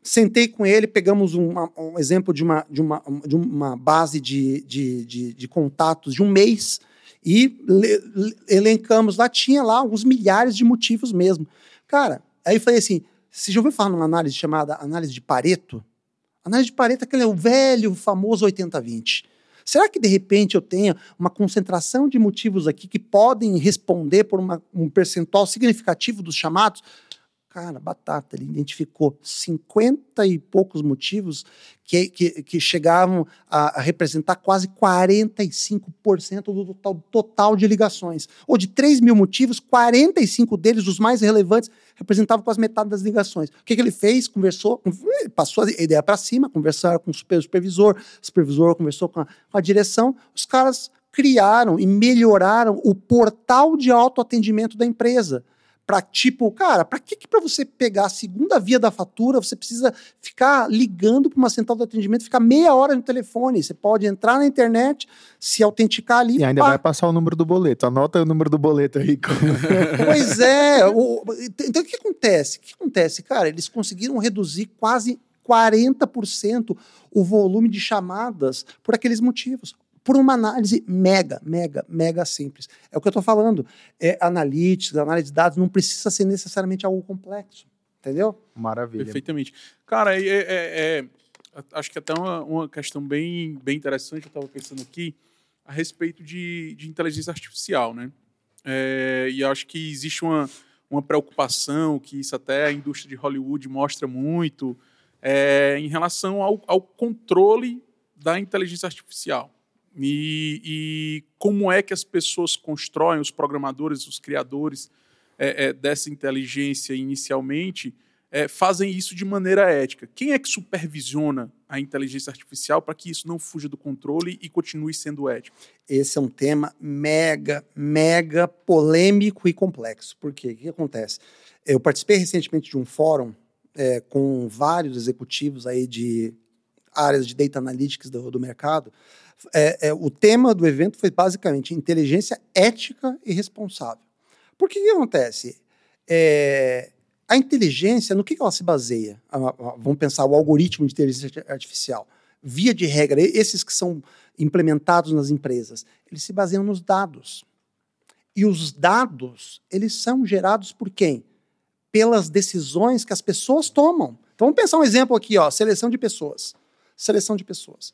Sentei com ele, pegamos uma, um exemplo de uma, de uma, de uma base de, de, de, de contatos de um mês e le, elencamos lá, tinha lá alguns milhares de motivos mesmo. Cara, aí falei assim: você já ouviu falar numa análise chamada análise de Pareto? Análise de Pareto é aquele velho, famoso 80-20. Será que de repente eu tenho uma concentração de motivos aqui que podem responder por uma, um percentual significativo dos chamados? Cara, batata, ele identificou 50 e poucos motivos que, que, que chegavam a, representar quase 45% do total, total de ligações. Ou de 3 mil motivos, 45 deles, os mais relevantes, representavam quase metade das ligações. O que, que ele fez? Conversou, passou a ideia para cima, conversaram com o supervisor, o supervisor conversou com a, com a direção, os caras criaram e melhoraram o portal de autoatendimento da empresa para tipo, cara, para que, que para você pegar a segunda via da fatura, você precisa ficar ligando para uma central de atendimento, ficar meia hora no telefone. Você pode entrar na internet, se autenticar ali. E ainda pá. vai passar o número do boleto. Anota o número do boleto aí. pois é. O, então o que acontece? O que acontece, cara? Eles conseguiram reduzir quase 40% o volume de chamadas por aqueles motivos por uma análise mega, mega, mega simples. É o que eu estou falando. É, analytics, análise de dados, não precisa ser necessariamente algo complexo. Entendeu? Maravilha. Perfeitamente. Cara, é, é, é, é acho que até uma, uma questão bem, bem interessante, eu estava pensando aqui, a respeito de, de inteligência artificial, né? É, e acho que existe uma, uma preocupação, que isso até a indústria de Hollywood mostra muito, é, em relação ao, ao controle da inteligência artificial. E, e, como é que as pessoas constroem, os programadores, os criadores é, é, dessa inteligência inicialmente, é, fazem isso de maneira ética? Quem é que supervisiona a inteligência artificial para que isso não fuja do controle e continue sendo ético? Esse é um tema mega, mega polêmico e complexo. Por quê? O que acontece? Eu participei recentemente de um fórum é, com vários executivos aí de áreas de data analytics do, do mercado, é, é, o tema do evento foi basicamente inteligência ética e responsável. Por que, que acontece? É, a inteligência, no que, que ela se baseia? vamos pensar o algoritmo de inteligência artificial. Via de regra, esses que são implementados nas empresas, eles se baseiam nos dados. E os dados, eles são gerados por quem? Pelas decisões que as pessoas tomam. Então vamos pensar um exemplo aqui, ó, seleção de pessoas. Seleção de pessoas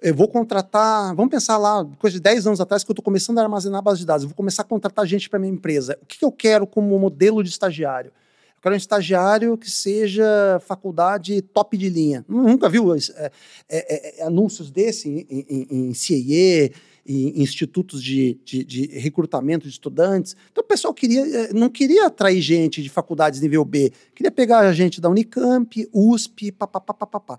eu vou contratar, vamos pensar lá, coisa de 10 anos atrás, que eu estou começando a armazenar base de dados, eu vou começar a contratar gente para minha empresa. O que, que, eu quero como modelo de estagiário? Eu quero um estagiário que seja faculdade top de linha. Nunca viu é, é, é, é, anúncios desse em, em, em CIE, em institutos de, de, de, recrutamento de estudantes. Então o pessoal queria, é, não queria atrair gente de faculdades nível B, queria pegar a gente da Unicamp, USP, papapá.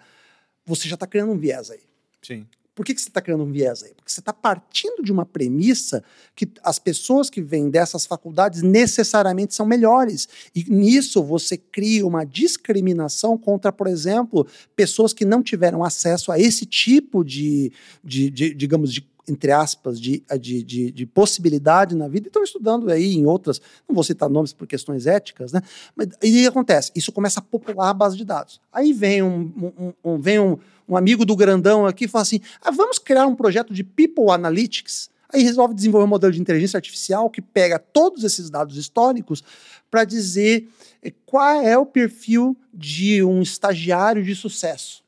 Você já está criando um viés aí. Sim. Por que, que você está criando um viés aí? Porque você está partindo de uma premissa que as pessoas que vêm dessas faculdades necessariamente são melhores. E nisso você cria uma discriminação contra, por exemplo, pessoas que não tiveram acesso a esse tipo de, de, de digamos, de entre aspas, de, de, de, de, possibilidade na vida e estão estudando aí em outras, não vou citar nomes por questões éticas, né? Mas e acontece? Isso começa a popular a base de dados. Aí vem um, um, um vem um, um, amigo do grandão aqui e fala assim: ah, vamos criar um projeto de People Analytics. Aí resolve desenvolver um modelo de inteligência artificial que pega todos esses dados históricos para dizer eh, qual é o perfil de um estagiário de sucesso.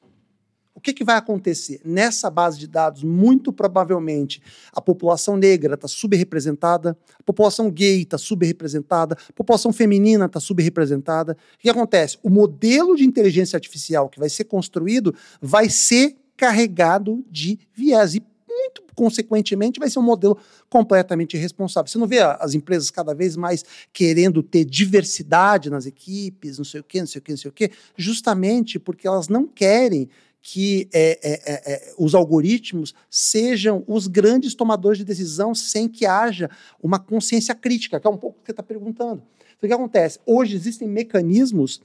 O que, que vai acontecer? Nessa base de dados, muito provavelmente, a população negra está subrepresentada, a população gay está subrepresentada, a população feminina está subrepresentada. O que acontece? O modelo de inteligência artificial que vai ser construído vai ser carregado de viés. E muito consequentemente vai ser um modelo completamente irresponsável. Você não vê as empresas cada vez mais querendo ter diversidade nas equipes, não sei o quê, não sei o quê, não sei o quê, justamente porque elas não querem que é, é, é, é, os algoritmos sejam os grandes tomadores de decisão sem que haja uma consciência crítica, que é um pouco o que você está perguntando. Então, o que acontece? Hoje existem mecanismos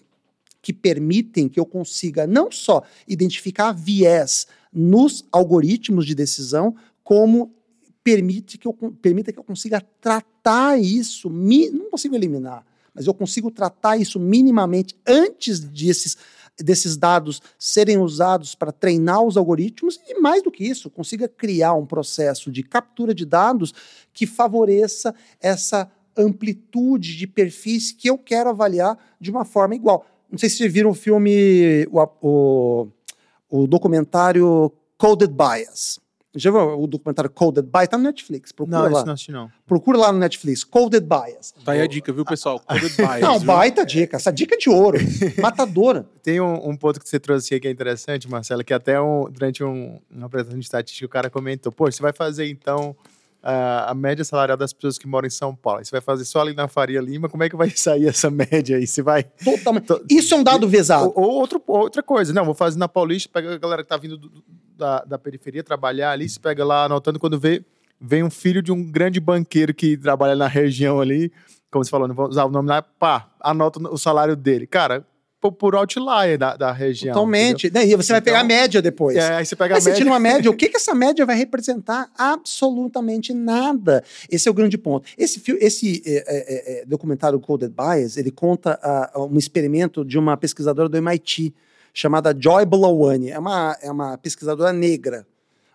que permitem que eu consiga não só identificar viés nos algoritmos de decisão, como permite que eu, permita que eu consiga tratar isso, não consigo eliminar, mas eu consigo tratar isso minimamente antes desses desses dados serem usados para treinar os algoritmos e, mais do que isso, consiga criar um processo de captura de dados que favoreça essa amplitude de perfis que eu quero avaliar de uma forma igual. Não sei se vocês viram o filme, o, o, o documentário Coded Bias. Já viu o documentário Coded Bias? Tá no Netflix. Procura não, lá. Não, assisti não. Procura lá no Netflix. Coded Bias. Tá aí a dica, viu, pessoal? Coded Bias. Não, viu? baita dica. Essa dica é de ouro. Matadora. Tem um, um, ponto que você trouxe aqui que é interessante, Marcelo, que até um, durante um, uma apresentação de estatística o cara comentou: pô, você vai fazer então a, a, média salarial das pessoas que moram em São Paulo. Você vai fazer só ali na Faria Lima, como é que vai sair essa média aí? Você vai. Totalmente. Isso é um dado vesado. Ou, ou outro, outra coisa, não, vou fazer na Paulista, pega a galera que tá vindo do, da, da periferia trabalhar ali, se pega lá anotando quando vê, vem um filho de um grande banqueiro que trabalha na região ali, como você falou, não vou usar o nome lá, pá, anota o salário dele. Cara, por outlier da, da região. Totalmente. Daí você vai pegar a então, média depois. É, aí você pega a média. Tira uma média. O que, que essa média vai representar? Absolutamente nada. Esse é o grande ponto. Esse, esse é, é, é, documentário Coded Bias, ele conta uh, um experimento de uma pesquisadora do MIT, chamada Joy Bolowane. É uma, é uma pesquisadora negra.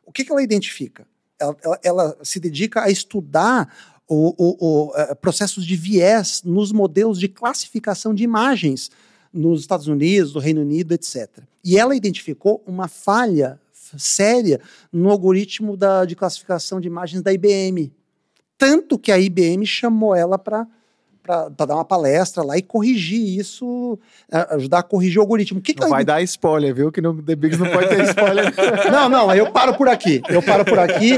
O que, que ela identifica? Ela, ela, ela se dedica a estudar o, o, o uh, processos de viés nos modelos de classificação de imagens nos Estados Unidos, no Reino Unido, etc. E ela identificou uma falha séria no algoritmo da, de classificação de imagens da IBM. Tanto que a IBM chamou ela para para dar uma palestra lá e corrigir isso, ajudar a corrigir o algoritmo. Que não vai dar spoiler, viu? Que no The Bigs não pode ter spoiler. não, não, aí eu paro por aqui. Eu paro por aqui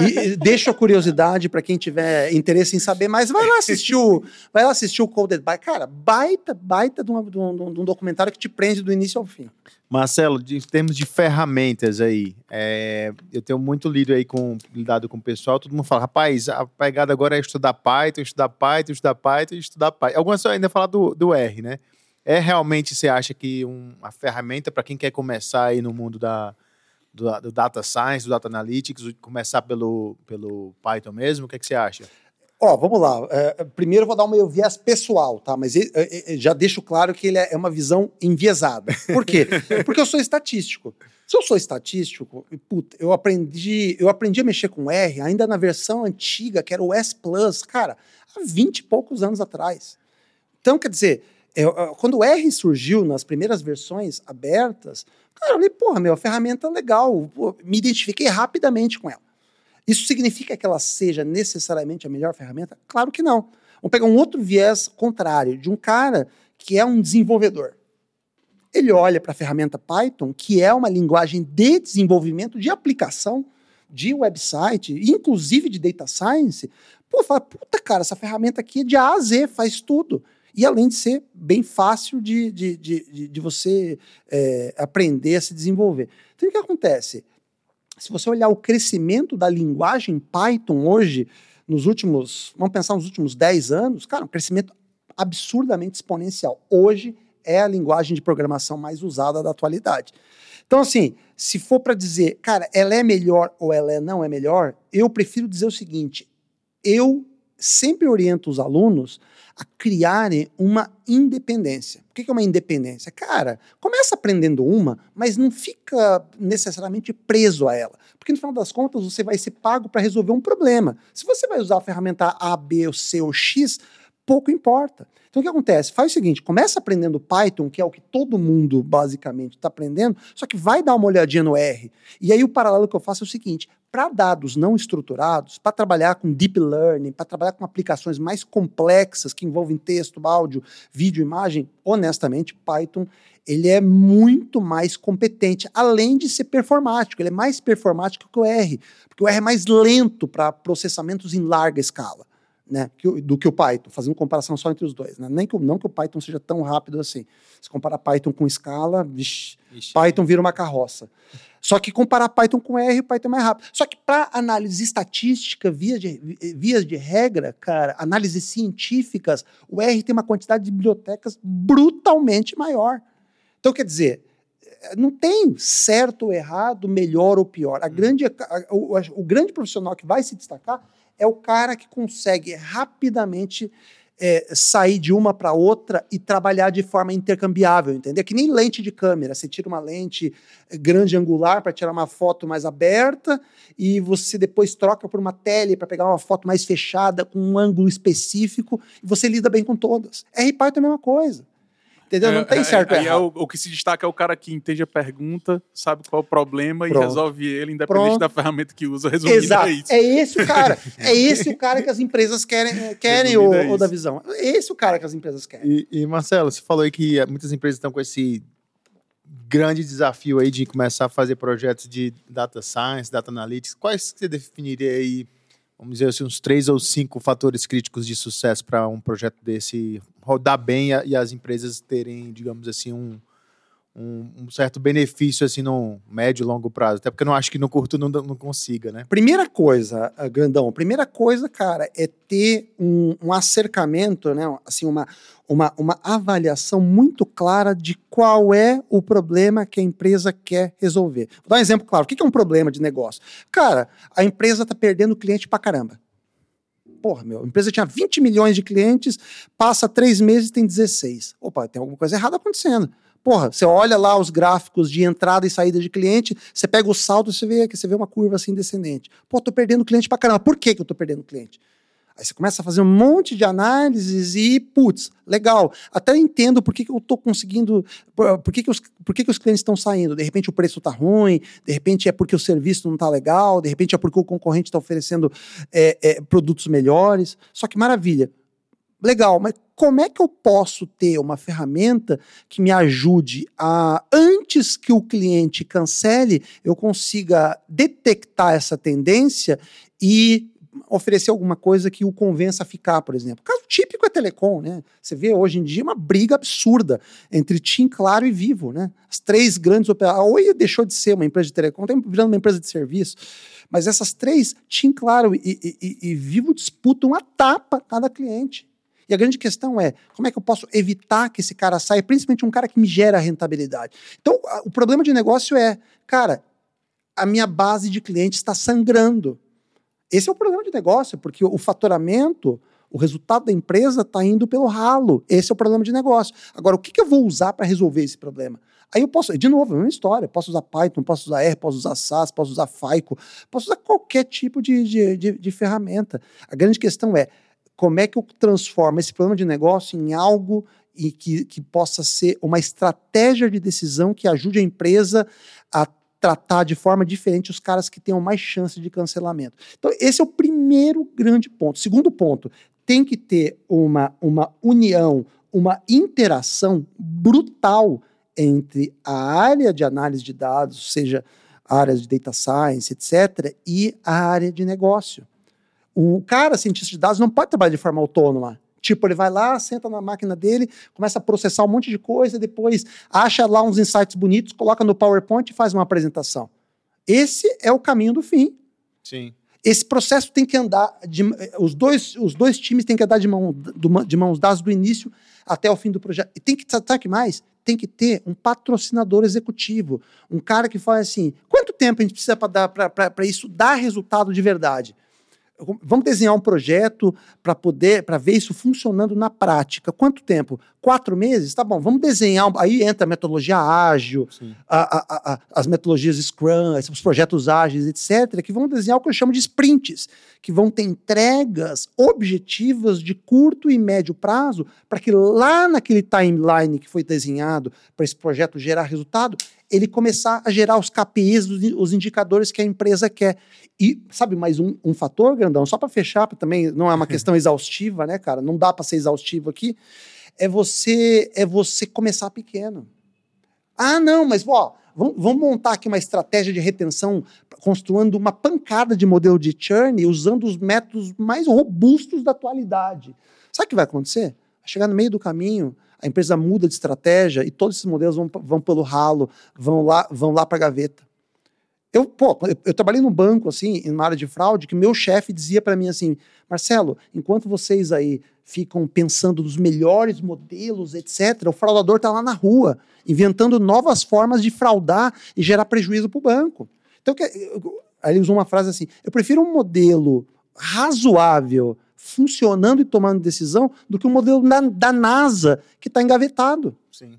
e, deixo a curiosidade para quem tiver interesse em saber mais. Vai lá assistir o, vai lá assistir o Coded By. Cara, baita, baita de, uma, de, um, de um documentário que te prende do início ao fim. Marcelo, em termos de ferramentas aí, é, eu tenho muito lido aí com lidado com o pessoal, todo mundo fala, rapaz, a pegada agora é estudar Python, estudar Python, estudar Python, estudar Python. Algumas ainda falam do, do R, né? É realmente, você acha que um, uma ferramenta para quem quer começar aí no mundo da, do, do, Data Science, do Data Analytics, começar pelo, pelo Python mesmo? O que, é que você acha? Ó, vamos lá. É, primeiro eu vou dar um meu viés pessoal, tá? Mas ele, é, é, já deixo claro que ele é uma visão enviesada. Por quê? Porque eu sou estatístico. Se eu sou estatístico, puta, eu aprendi, eu aprendi a mexer com R ainda na versão antiga, que era o S Plus, cara, há 20 e poucos anos atrás. Então, quer dizer, eu, quando o R surgiu nas primeiras versões abertas, cara, eu falei, porra, meu, ferramenta legal. Me identifiquei rapidamente com ela. Isso significa que ela seja necessariamente a melhor ferramenta? Claro que não. Vamos pegar um outro viés contrário, de um cara que é um desenvolvedor. Ele olha para a ferramenta Python, que é uma linguagem de desenvolvimento de aplicação de website, inclusive de data science. Pô, fala, puta cara, essa ferramenta aqui é de A a Z, faz tudo. E além de ser bem fácil de, de, de, de você é, aprender a se desenvolver. Então o que acontece? Se você olhar o crescimento da linguagem Python hoje, nos últimos, vamos pensar nos últimos 10 anos, cara, um crescimento absurdamente exponencial. Hoje é a linguagem de programação mais usada da atualidade. Então, assim, se for para dizer, cara, ela é melhor ou ela é, não é melhor, eu prefiro dizer o seguinte: eu sempre oriento os alunos a criarem uma independência. O que é uma independência? Cara, começa aprendendo uma, mas não fica necessariamente preso a ela. Porque no final das contas você vai ser pago para resolver um problema. Se você vai usar a ferramenta A, B, C ou X, pouco importa. Então o que acontece? Faz o seguinte: começa aprendendo Python, que é o que todo mundo basicamente está aprendendo, só que vai dar uma olhadinha no R. E aí o paralelo que eu faço é o seguinte: para dados não estruturados, para trabalhar com deep learning, para trabalhar com aplicações mais complexas que envolvem texto, áudio, vídeo, imagem, honestamente, Python ele é muito mais competente, além de ser performático. Ele é mais performático que o R, porque o R é mais lento para processamentos em larga escala né, do que o Python, fazendo comparação só entre os dois. Né? Nem que, não que o Python seja tão rápido assim. Se comparar Python com Scala, vixi, Python vira uma carroça. Só que comparar Python com R, o Python é mais rápido. Só que para análise estatística, via de, vias de regra, cara, análises científicas, o R tem uma quantidade de bibliotecas brutalmente maior. Então, quer dizer, não tem certo ou errado, melhor ou pior. A hum. grande, a, o, o grande profissional que vai se destacar é o cara que consegue rapidamente é, sair de uma para outra e trabalhar de forma intercambiável, entendeu? Que nem lente de câmera. Você tira uma lente grande angular para tirar uma foto mais aberta e você depois troca por uma tele para pegar uma foto mais fechada com um ângulo específico e você lida bem com todas. R-Python é a mesma coisa. Entendeu? Não tem é, certo é, é, o, o, que se destaca é o cara que entende a pergunta, sabe qual é o problema Pronto. e resolve ele, independente Pronto. da ferramenta que usa. Resumindo, Exato. é isso. É esse o cara. é esse o cara que as empresas querem, querem ou, é da visão. É esse o cara que as empresas querem. E, e Marcelo, você falou aí que muitas empresas estão com esse grande desafio aí de começar a fazer projetos de data science, data analytics. Quais você definiria aí vamos dizer assim, uns três ou cinco fatores críticos de sucesso para um projeto desse rodar bem e as empresas terem, digamos assim, um, um, um, certo benefício assim no médio e longo prazo. Até porque eu não acho que no curto não, não consiga, né? Primeira coisa, ah, Grandão, primeira coisa, cara, é ter um, um acercamento, né? Assim, uma, uma, uma avaliação muito clara de qual é o problema que a empresa quer resolver. Vou dar um exemplo claro. O que é um problema de negócio? Cara, a empresa está perdendo cliente pra caramba. Porra, meu, a empresa tinha 20 milhões de clientes, passa três meses tem 16. Opa, tem alguma coisa errada acontecendo. Porra, você olha lá os gráficos de entrada e saída de cliente, você pega o saldo e você vê que você vê uma curva assim descendente. Pô, tô perdendo cliente pra caramba. Por que, que eu tô perdendo cliente? Aí você começa a fazer um monte de análises e, putz, legal. Até entendo por que, que eu estou conseguindo, por, que, que, os, por que, que os clientes estão saindo. De repente o preço está ruim, de repente é porque o serviço não está legal, de repente é porque o concorrente está oferecendo é, é, produtos melhores. Só que maravilha. Legal, mas como é que eu posso ter uma ferramenta que me ajude a, antes que o cliente cancele, eu consiga detectar essa tendência e oferecer alguma coisa que o convença a ficar, por exemplo. O caso típico é telecom, né? Você vê hoje em dia uma briga absurda entre TIM, Claro e Vivo, né? As três grandes operadoras. A Oi deixou de ser uma empresa de telecom, está virando uma empresa de serviço. Mas essas três, TIM, Claro e, e, e, Vivo, disputam a tapa cada cliente. E a grande questão é como é que eu posso evitar que esse cara saia, principalmente um cara que me gera rentabilidade. Então, o problema de negócio é, cara, a minha base de clientes está sangrando. Esse é o problema de negócio, porque o faturamento, o resultado da empresa está indo pelo ralo. Esse é o problema de negócio. Agora, o que, que eu vou usar para resolver esse problema? Aí eu posso, de novo, é uma história. Posso usar Python, posso usar R, posso usar SAS, posso usar FICO, posso usar qualquer tipo de, de, de, de ferramenta. A grande questão é como é que eu transformo esse problema de negócio em algo e que, que possa ser uma estratégia de decisão que ajude a empresa a tratar de forma diferente os caras que tenham mais chance de cancelamento. Então, esse é o primeiro grande ponto. Segundo ponto, tem que ter uma, uma união, uma interação brutal entre a área de análise de dados, seja áreas de data science, etc., e a área de negócio. O cara, cientista de dados, não pode trabalhar de forma autônoma. Tipo, ele vai lá, senta na máquina dele, começa a processar um monte de coisa, depois acha lá uns insights bonitos, coloca no PowerPoint e faz uma apresentação. Esse é o caminho do fim. Sim. Esse processo tem que andar, de, os, dois, os dois times têm que andar de, mão, de mãos dadas do início até o fim do projeto. E tem que, sabe que mais? Tem que ter um patrocinador executivo, um cara que fala assim, quanto tempo a gente precisa para isso dar resultado de verdade? Vamos desenhar um projeto para poder, para ver isso funcionando na prática. Quanto tempo? Quatro meses? Tá bom, vamos desenhar. Aí entra a metodologia ágil, a, a, a, as metodologias Scrum, os projetos ágeis, etc., que vão desenhar o que eu chamo de sprints, que vão ter entregas objetivas de curto e médio prazo, para que lá naquele timeline que foi desenhado para esse projeto gerar resultado, ele começar a gerar os KPIs, os indicadores que a empresa quer. E, sabe, mais um, um fator, grandão, só para fechar, pra também não é uma questão exaustiva, né, cara? Não dá para ser exaustivo aqui. É você, é você começar pequeno. Ah, não, mas, ó, vamos, vamos montar aqui uma estratégia de retenção, construindo uma pancada de modelo de churn, usando os métodos mais robustos da atualidade. Sabe o que vai acontecer? Chegar no meio do caminho, a empresa muda de estratégia e todos esses modelos vão, vão pelo ralo, vão lá, vão lá para a gaveta. Eu, pô, eu, eu, trabalhei num banco, assim, em uma área de fraude, que meu chefe dizia para mim assim, Marcelo, enquanto vocês aí ficam pensando nos melhores modelos, etc., o fraudador está lá na rua, inventando novas formas de fraudar e gerar prejuízo para o banco. Então, aí ele usou uma frase assim, eu prefiro um modelo razoável, funcionando e tomando decisão do que o modelo da, da NASA que está engavetado. Sim.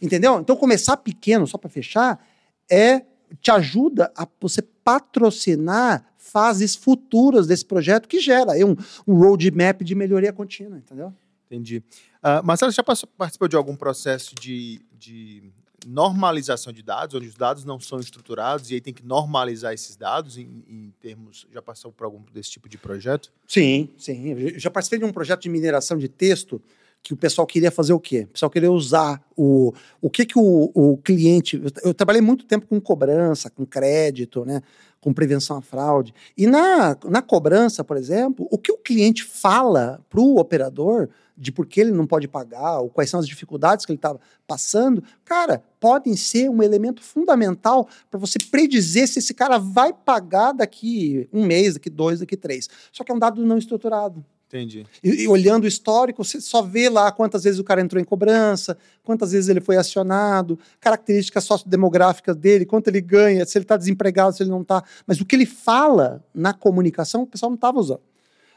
Entendeu? Então, começar pequeno, só para fechar, é te ajuda a você patrocinar fases futuras desse projeto que gera aí um, um roadmap de melhoria contínua, entendeu? Entendi. Uh, Marcelo, já participou de algum processo de, de normalização de dados, onde os dados não são estruturados e aí tem que normalizar esses dados em, em termos. Já passou por algum desse tipo de projeto? Sim, sim. Eu já participei de um projeto de mineração de texto que o pessoal queria fazer o quê? O pessoal queria usar o, o que, que o, o cliente. Eu, eu trabalhei muito tempo com cobrança, com crédito, né? Com prevenção à fraude. E na, na cobrança, por exemplo, o que o cliente fala para o operador de por que ele não pode pagar, ou quais são as dificuldades que ele está passando, cara, podem ser um elemento fundamental para você predizer se esse cara vai pagar daqui um mês, daqui dois, daqui três. Só que é um dado não estruturado. Entendi. E, e, olhando o histórico, você só vê lá quantas vezes o cara entrou em cobrança, quantas vezes ele foi acionado, características sociodemográficas dele, quanto ele ganha, se ele está desempregado, se ele não está. Mas o que ele fala na comunicação, o pessoal não estava usando.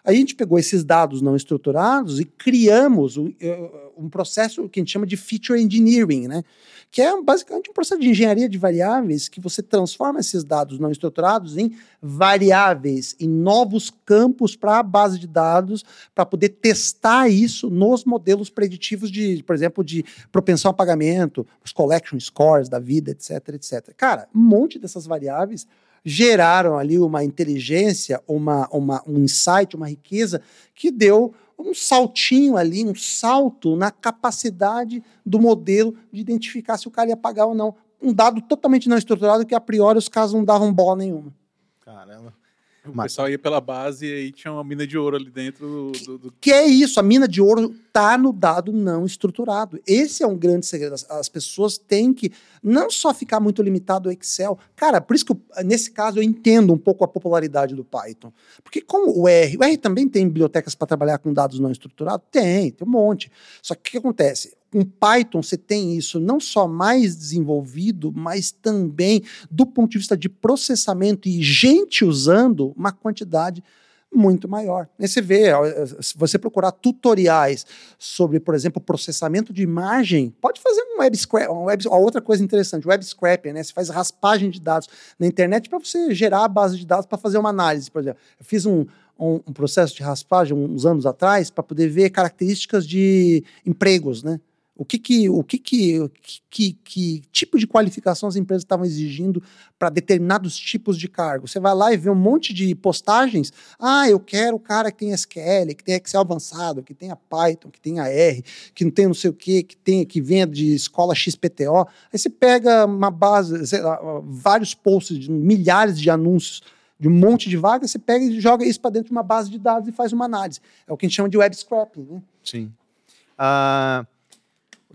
A gente pegou esses dados não estruturados e criamos um, um processo que a gente chama de feature engineering, né? que é basicamente um processo de engenharia de variáveis que você transforma esses dados não estruturados em variáveis, em novos campos para a base de dados, para poder testar isso nos modelos preditivos de, por exemplo, de propensão a pagamento, os collection scores da vida, etc, etc. Cara, um monte dessas variáveis geraram ali uma inteligência, uma, uma, um insight, uma riqueza que deu um saltinho ali, um salto na capacidade do modelo de identificar se o cara ia pagar ou não. Um dado totalmente não estruturado que a priori os casos não davam bola nenhuma. Caramba. O Mas... pessoal ia pela base e aí tinha uma mina de ouro ali dentro do, do, do... Que, é isso, a mina de ouro tá no dado não estruturado. Esse é um grande segredo. As, as pessoas têm que não só ficar muito limitado ao Excel. Cara, por isso que eu, nesse caso eu entendo um pouco a popularidade do Python. Porque como o R, o R também tem bibliotecas para trabalhar com dados não estruturados? Tem, tem um monte. Só que o que acontece? Com Python você tem isso não só mais desenvolvido, mas também do ponto de vista de processamento e gente usando uma quantidade muito maior. Aí você vê, se você procurar tutoriais sobre, por exemplo, processamento de imagem, pode fazer um web scrap, uma web, outra coisa interessante, web scraping, né? Você faz raspagem de dados na internet para você gerar a base de dados para fazer uma análise, por exemplo. Eu fiz um, um, um processo de raspagem uns anos atrás para poder ver características de empregos, né? O que que, o que, que, que, que tipo de qualificação as empresas estavam exigindo para determinados tipos de cargo? Você vai lá e vê um monte de postagens. Ah, eu quero o cara que tem SQL, que tem Excel avançado, que tenha Python, que tenha R, que não tem não sei o quê, que tem que venha de escola XPTO. Aí você pega uma base, lá, vários posts, milhares de anúncios de um monte de vagas, você pega e joga isso para dentro de uma base de dados e faz uma análise. É o que a gente chama de web scraping. Né? Sim. Uh,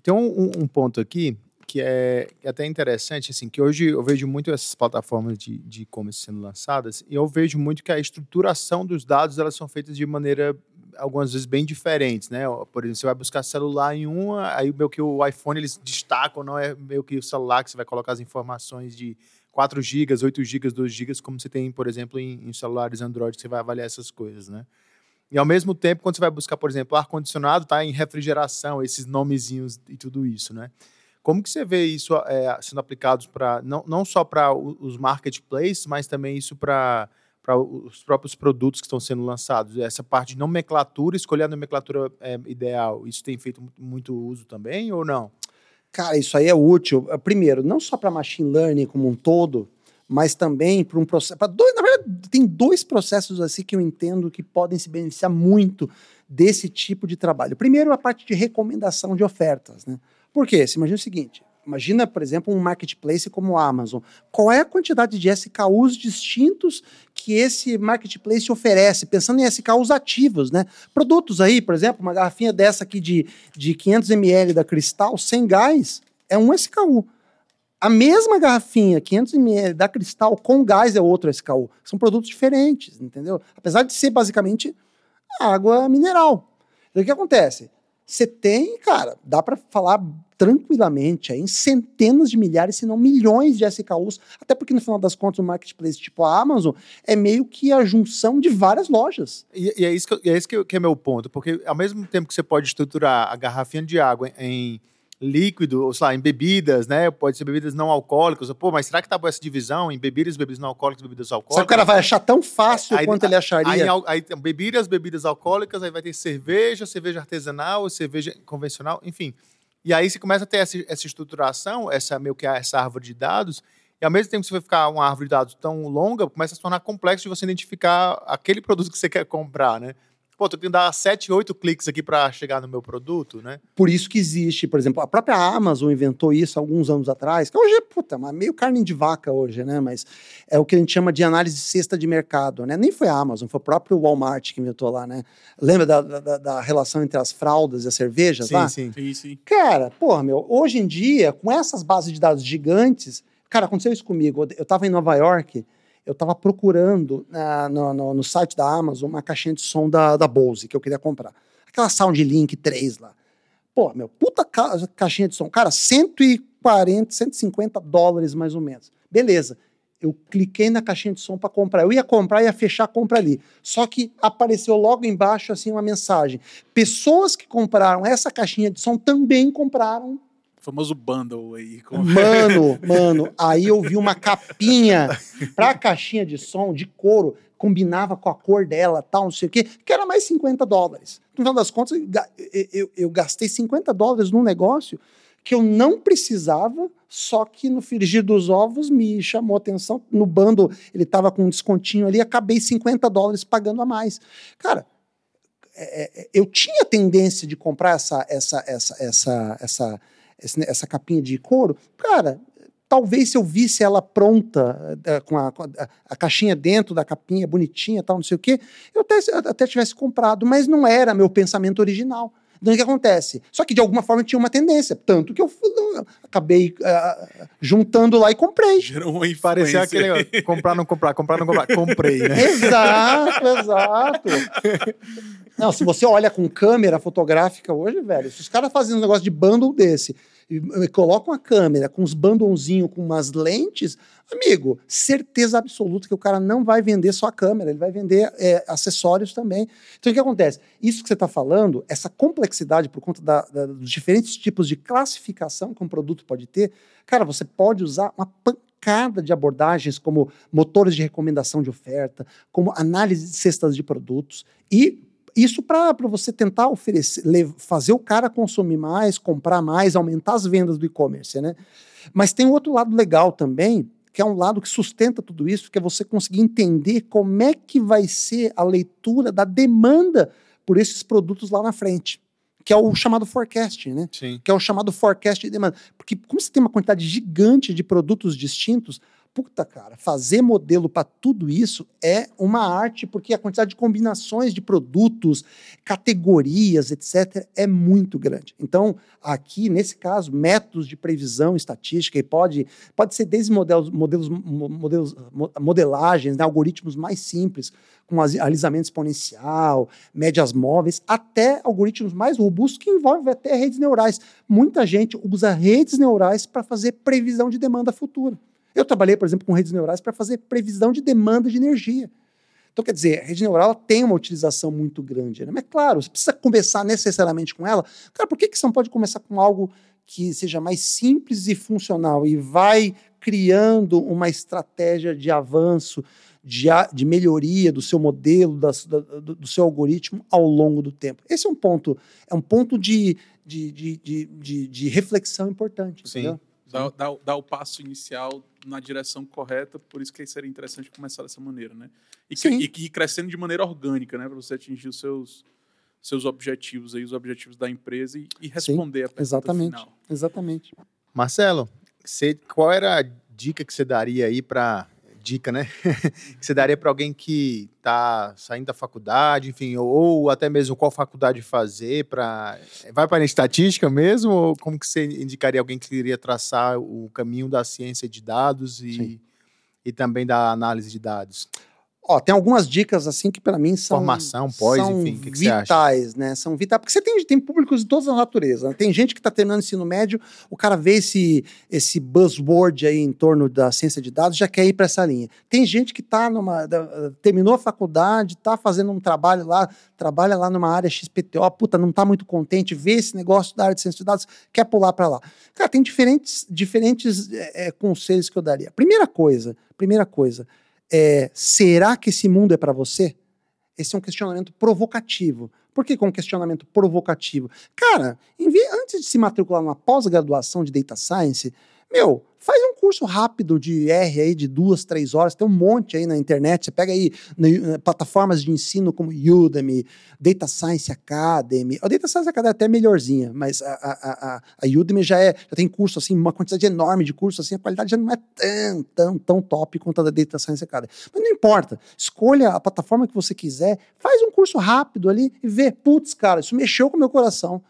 tem um, um, ponto aqui que é, é até interessante, assim, que hoje eu vejo muito essas plataformas de e-commerce sendo lançadas e eu vejo muito que a estruturação dos dados elas são feitas de maneira algumas vezes bem diferentes, né? Por exemplo, você vai buscar celular em uma, aí meio que o iPhone eles destacam, não é meio que o celular que você vai colocar as informações de 4 GB, 8 GB, 2 GB, como você tem, por exemplo, em, em celulares Android, que você vai avaliar essas coisas, né? E ao mesmo tempo, quando você vai buscar, por exemplo, ar-condicionado, tá em refrigeração, esses nomezinhos e tudo isso, né? Como que você vê isso é, sendo aplicado para não, não só para os marketplaces, mas também isso para os próprios produtos que estão sendo lançados? Essa parte de nomenclatura, escolher a nomenclatura é, ideal, isso tem feito muito uso também ou não? Cara, isso aí é útil. Primeiro, não só para machine learning como um todo, mas também para um processo. Dois, na verdade, tem dois processos assim que eu entendo que podem se beneficiar muito desse tipo de trabalho. Primeiro, a parte de recomendação de ofertas. Né? Por quê? Você imagina o seguinte: imagina, por exemplo, um marketplace como o Amazon. Qual é a quantidade de SKUs distintos que esse marketplace oferece, pensando em SKUs ativos, né? Produtos aí, por exemplo, uma garrafinha dessa aqui de, de 500 ml da Cristal, sem gás, é um SKU. A mesma garrafinha, 500 ml da Cristal, com gás é outro SKU. São produtos diferentes, entendeu? Apesar de ser basicamente água mineral. Então, o que acontece? Você tem, cara, dá para falar tranquilamente aí, em centenas de milhares, se não milhões de SKUs, até porque no final das contas o marketplace tipo a Amazon é meio que a junção de várias lojas. E, e é isso, que, é, isso que, que é meu ponto, porque ao mesmo tempo que você pode estruturar a garrafinha de água em líquido, ou sei lá, em bebidas, né? Pode ser bebidas não alcoólicas. Pô, mas será que tá boa essa divisão em bebidas, bebidas não alcoólicas, bebidas alcoólicas? Só que o cara vai achar tão fácil aí, quanto aí, ele acharia. Aí, aí, bebidas, bebidas alcoólicas, aí vai ter cerveja, cerveja artesanal, cerveja convencional, enfim. E aí você começa a ter essa, essa estruturação, essa meio que essa árvore de dados, e ao mesmo tempo que você vai ficar uma árvore de dados tão longa, começa a se tornar complexo de você identificar aquele produto que você quer comprar, né? Pô, tô tendo que dar 7, 8 cliques aqui para chegar no meu produto, né? Por isso que existe, por exemplo, a própria Amazon inventou isso alguns anos atrás, que hoje é, puta, meio carne de vaca hoje, né? Mas é o que a gente chama de análise de cesta de mercado, né? Nem foi a Amazon, foi o próprio Walmart que inventou lá, né? Lembra da, da, da relação entre as fraldas e as cervejas sim, lá? Sim, sim. sim. Cara, porra, meu, hoje em dia, com essas bases de dados gigantes, cara, aconteceu isso comigo. Eu tava em Nova York eu estava procurando uh, no, no, no, site da Amazon uma caixinha de som da, da Bose que eu queria comprar. Aquela SoundLink 3 lá. Pô, meu, puta ca caixinha de som. Cara, 140, 150 dólares mais ou menos. Beleza. Eu cliquei na caixinha de som para comprar. Eu ia comprar, ia fechar a compra ali. Só que apareceu logo embaixo assim uma mensagem. Pessoas que compraram essa caixinha de som também compraram famoso bundle aí. Mano, mano, aí eu vi uma capinha pra caixinha de som de couro, combinava com a cor dela, tal, não sei o quê, que era mais 50 dólares. No final das contas, eu, eu, eu gastei 50 dólares num negócio que eu não precisava, só que no frigir dos ovos me chamou atenção. No bando ele tava com um descontinho ali, acabei 50 dólares pagando a mais. Cara, é, é, eu tinha tendência de comprar essa, essa, essa, essa, essa essa capinha de couro, cara, talvez se eu visse ela pronta, eh, com a, a, caixinha dentro da capinha, bonitinha, tal, não sei o quê, eu até, até tivesse comprado, mas não era meu pensamento original. Então, o que acontece? Só que de alguma forma tinha uma tendência, tanto que eu acabei uh, juntando lá e comprei. Gerou uma Parecia aquele comprar, não comprar, comprar, não comprar, comprei, né? exato, exato. Não, se você olha com câmera fotográfica hoje, velho, se os caras fazem um negócio de bundle desse colocam a câmera com uns bundlezinhos com umas lentes, amigo, certeza absoluta que o cara não vai vender só a câmera, ele vai vender é, acessórios também. Então o que acontece? Isso que você está falando, essa complexidade por conta da, da, dos diferentes tipos de classificação que um produto pode ter, cara, você pode usar uma pancada de abordagens como motores de recomendação de oferta, como análise de cestas de produtos e isso para você tentar oferecer, fazer o cara consumir mais, comprar mais, aumentar as vendas do e-commerce, né? Mas tem um outro lado legal também, que é um lado que sustenta tudo isso, que é você conseguir entender como é que vai ser a leitura da demanda por esses produtos lá na frente. Que é o chamado forecast, né? Sim. Que é o chamado forecast de demanda. Porque, como você tem uma quantidade gigante de produtos distintos, Puta, cara, fazer modelo para tudo isso é uma arte, porque a quantidade de combinações de produtos, categorias, etc., é muito grande. Então, aqui, nesse caso, métodos de previsão estatística, e pode, pode ser desde modelos, modelos, modelos modelagens, né, algoritmos mais simples, com alisamento exponencial, médias móveis, até algoritmos mais robustos que envolvem até redes neurais. Muita gente usa redes neurais para fazer previsão de demanda futura. Eu trabalhei, por exemplo, com redes neurais para fazer previsão de demanda de energia. Então, quer dizer, a rede neural tem uma utilização muito grande. Né? Mas, claro, você precisa começar necessariamente com ela. Cara, por que, que você não pode começar com algo que seja mais simples e funcional e vai criando uma estratégia de avanço, de, de melhoria do seu modelo, da, do, do, seu algoritmo ao longo do tempo. Esse é um ponto, é um ponto de, de, de, de, de reflexão importante. Sim. Dá, dá, dá, o passo inicial na direção correta, por isso que seria interessante começar dessa maneira, né? E, que, e, e crescendo de maneira orgânica, né? Para você atingir os seus, seus objetivos aí, os objetivos da empresa e, e responder Sim, a pergunta exatamente, final. Exatamente. Marcelo, você, qual era a dica que você daria aí para dica, né? que você daria para alguém que está saindo da faculdade, enfim, ou, ou, até mesmo qual faculdade fazer para vai para a estatística mesmo ou como que você indicaria alguém que queria traçar o caminho da ciência de dados e, e também da análise de dados? Ó, tem algumas dicas assim que para mim são formação, pós, são enfim, que que vitais, né? São vitais porque você tem, tem públicos de todas as naturezas. Né? Tem gente que está terminando o ensino médio, o cara vê esse esse buzzword aí em torno da ciência de dados, já quer ir para essa linha. Tem gente que tá numa da, terminou a faculdade, está fazendo um trabalho lá, trabalha lá numa área XPTO, puta, não está muito contente, vê esse negócio da área de ciência de dados, quer pular para lá. Cara, tem diferentes diferentes é, é, conselhos que eu daria. Primeira coisa, primeira coisa, é, será que esse mundo é para você? Esse é um questionamento provocativo. Por que com um questionamento provocativo? Cara, antes de se matricular numa pós-graduação de Data Science, meu, faz um curso rápido de R aí de duas, três horas, tem um monte aí na internet. Você pega aí na, plataformas de ensino como Udemy, Data Science Academy. A Data Science Academy é até melhorzinha, mas a, a, a, a Udemy já, é, já tem curso, assim, uma quantidade enorme de cursos, assim, a qualidade já não é tão, tão, tão top quanto a da Data Science Academy. Mas não importa, escolha a plataforma que você quiser, faz um curso rápido ali e vê, putz, cara, isso mexeu com o meu coração.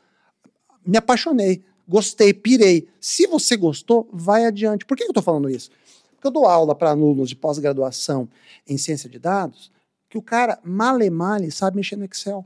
Me apaixonei gostei, pirei. Se você gostou, vai adiante. Por que eu estou falando isso? Porque eu dou aula para alunos de pós-graduação em ciência de dados que o cara, male male, sabe mexer no Excel.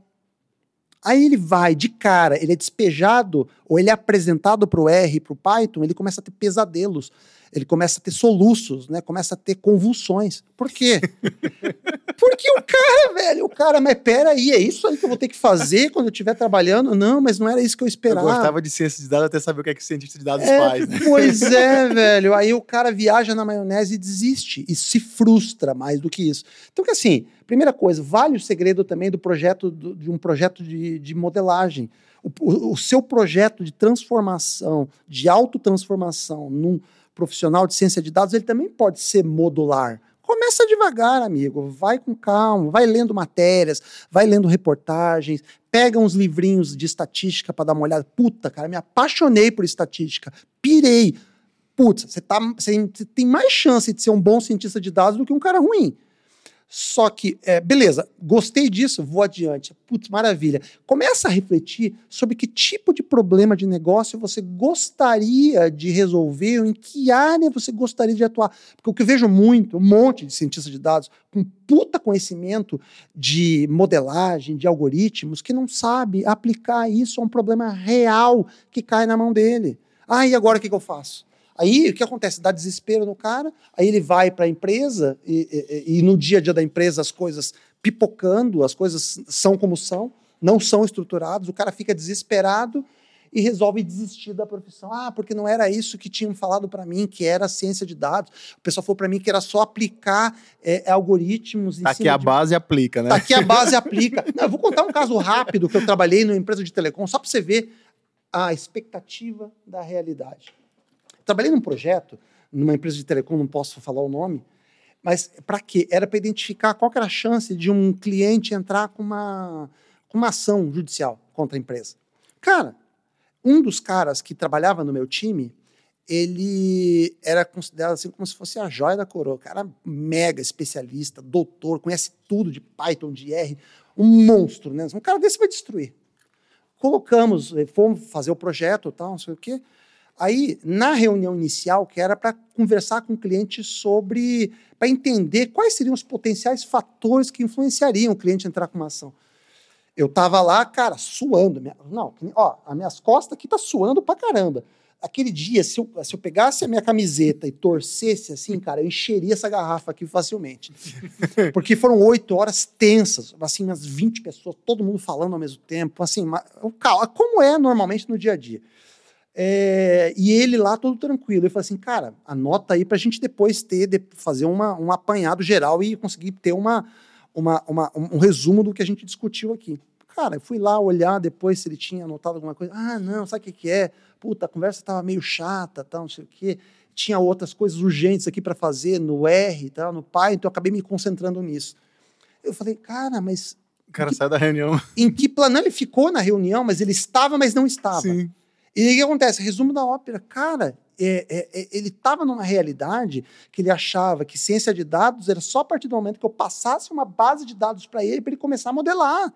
Aí ele vai de cara, ele é despejado, ou ele é apresentado para o R, para o Python, ele começa a ter pesadelos ele começa a ter soluços, né? Começa a ter convulsões. Por quê? Porque o cara, velho, o cara, mas peraí, é isso aí que eu vou ter que fazer quando eu estiver trabalhando? Não, mas não era isso que eu esperava. Eu gostava de ciência de dados até saber o que é que cientista de dados é, faz, né? Pois é, velho. Aí o cara viaja na maionese e desiste. E se frustra mais do que isso. Então, que assim, primeira coisa, vale o segredo também do projeto, do, de um projeto de, de modelagem. O, o, o seu projeto de transformação, de autotransformação num profissional de ciência de dados, ele também pode ser modular. Começa devagar, amigo. Vai com calma, vai lendo matérias, vai lendo reportagens, pega uns livrinhos de estatística para dar uma olhada. Puta, cara, me apaixonei por estatística. Pirei. Putz, você tá, tem mais chance de ser um bom cientista de dados do que um cara ruim. Só que, é, beleza, gostei disso, vou adiante. Putz, maravilha. Começa a refletir sobre que tipo de problema de negócio você gostaria de resolver, ou em que área você gostaria de atuar. Porque o que eu vejo muito, um monte de cientistas de dados com puta conhecimento de modelagem, de algoritmos, que não sabe aplicar isso a um problema real que cai na mão dele. Ah, e agora o que, que eu faço? Aí o que acontece? Dá desespero no cara, aí ele vai para a empresa e, e, e, no dia a dia da empresa as coisas pipocando, as coisas são como são, não são estruturadas, o cara fica desesperado e resolve desistir da profissão. Ah, porque não era isso que tinham falado para mim, que era ciência de dados. O pessoal falou para mim que era só aplicar é, algoritmos. Tá aqui a de... base aplica, né? Tá aqui a base aplica. Não, eu vou contar um caso rápido que eu trabalhei numa empresa de telecom, só para você ver a expectativa da realidade. Trabalhei num projeto, numa empresa de telecom, não posso falar o nome, mas para quê? Era para identificar qual era a chance de um cliente entrar com uma, com uma ação judicial contra a empresa. Cara, um dos caras que trabalhava no meu time, ele era considerado assim como se fosse a joia da coroa. Cara mega especialista, doutor, conhece tudo de Python, de R, um monstro, né? Um cara desse vai destruir. Colocamos, fomos fazer o projeto, tal, não sei o quê. Aí, na reunião inicial, que era para conversar com o cliente sobre, para entender quais seriam os potenciais fatores que influenciariam o cliente a entrar com uma ação. Eu estava lá, cara, suando. Não, ó, as minhas costas aqui tá suando pra caramba. aquele dia, se eu, se eu pegasse a minha camiseta e torcesse assim, cara, eu encheria essa garrafa aqui facilmente. Porque foram oito horas tensas, assim, umas 20 pessoas, todo mundo falando ao mesmo tempo, assim, como é normalmente no dia a dia. É, e ele lá todo tranquilo. Eu falei assim, cara, anota aí para a gente depois ter, de, fazer uma, um apanhado geral e conseguir ter uma, uma, uma, um resumo do que a gente discutiu aqui. Cara, eu fui lá olhar depois se ele tinha anotado alguma coisa. Ah, não, sabe o que, que é? Puta, a conversa estava meio chata, tal, não sei o quê. Tinha outras coisas urgentes aqui para fazer no R, tal, no pai, então eu acabei me concentrando nisso. Eu falei, cara, mas. O cara sai da reunião. Em que plano? Ele ficou na reunião, mas ele estava, mas não estava. Sim. E o que acontece? Resumo da ópera. Cara, é, é, é, ele estava numa realidade que ele achava que ciência de dados era só a partir do momento que eu passasse uma base de dados para ele, para ele começar a modelar.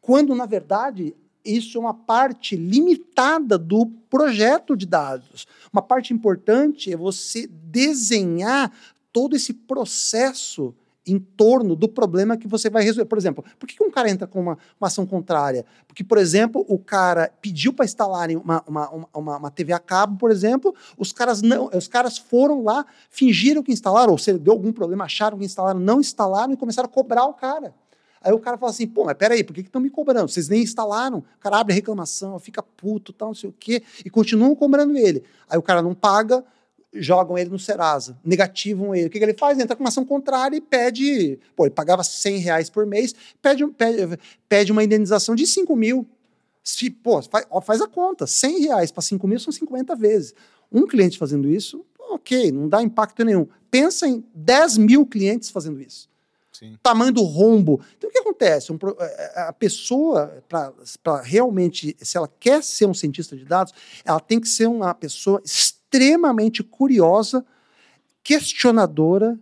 Quando, na verdade, isso é uma parte limitada do projeto de dados. Uma parte importante é você desenhar todo esse processo em torno do problema que você vai resolver. Por exemplo, por que um cara entra com uma, uma ação contrária? Porque, por exemplo, o cara pediu para instalarem uma, uma, uma, uma, TV a cabo, por exemplo, os caras não, os caras foram lá, fingiram que instalaram, ou se deu algum problema, acharam que instalaram, não instalaram e começaram a cobrar o cara. Aí o cara fala assim, pô, mas peraí, por que estão me cobrando? Vocês nem instalaram. O cara abre reclamação, fica puto, tal, não sei o quê, e continuam cobrando ele. Aí o cara não paga, jogam ele no Serasa, negativam ele. O que, que ele faz? Entra com uma ação contrária e pede. Pô, ele pagava 100 reais por mês, pede, pede, pede uma indenização de 5 mil. Se, pô, faz, faz a conta: 100 reais para 5 mil são 50 vezes. Um cliente fazendo isso, ok, não dá impacto nenhum. Pensa em 10 mil clientes fazendo isso. Sim. Tamanho do rombo. Então, o que acontece? Um, é, é, a pessoa, para realmente, se ela quer ser um cientista de dados, ela tem que ser uma pessoa extremamente curiosa, questionadora,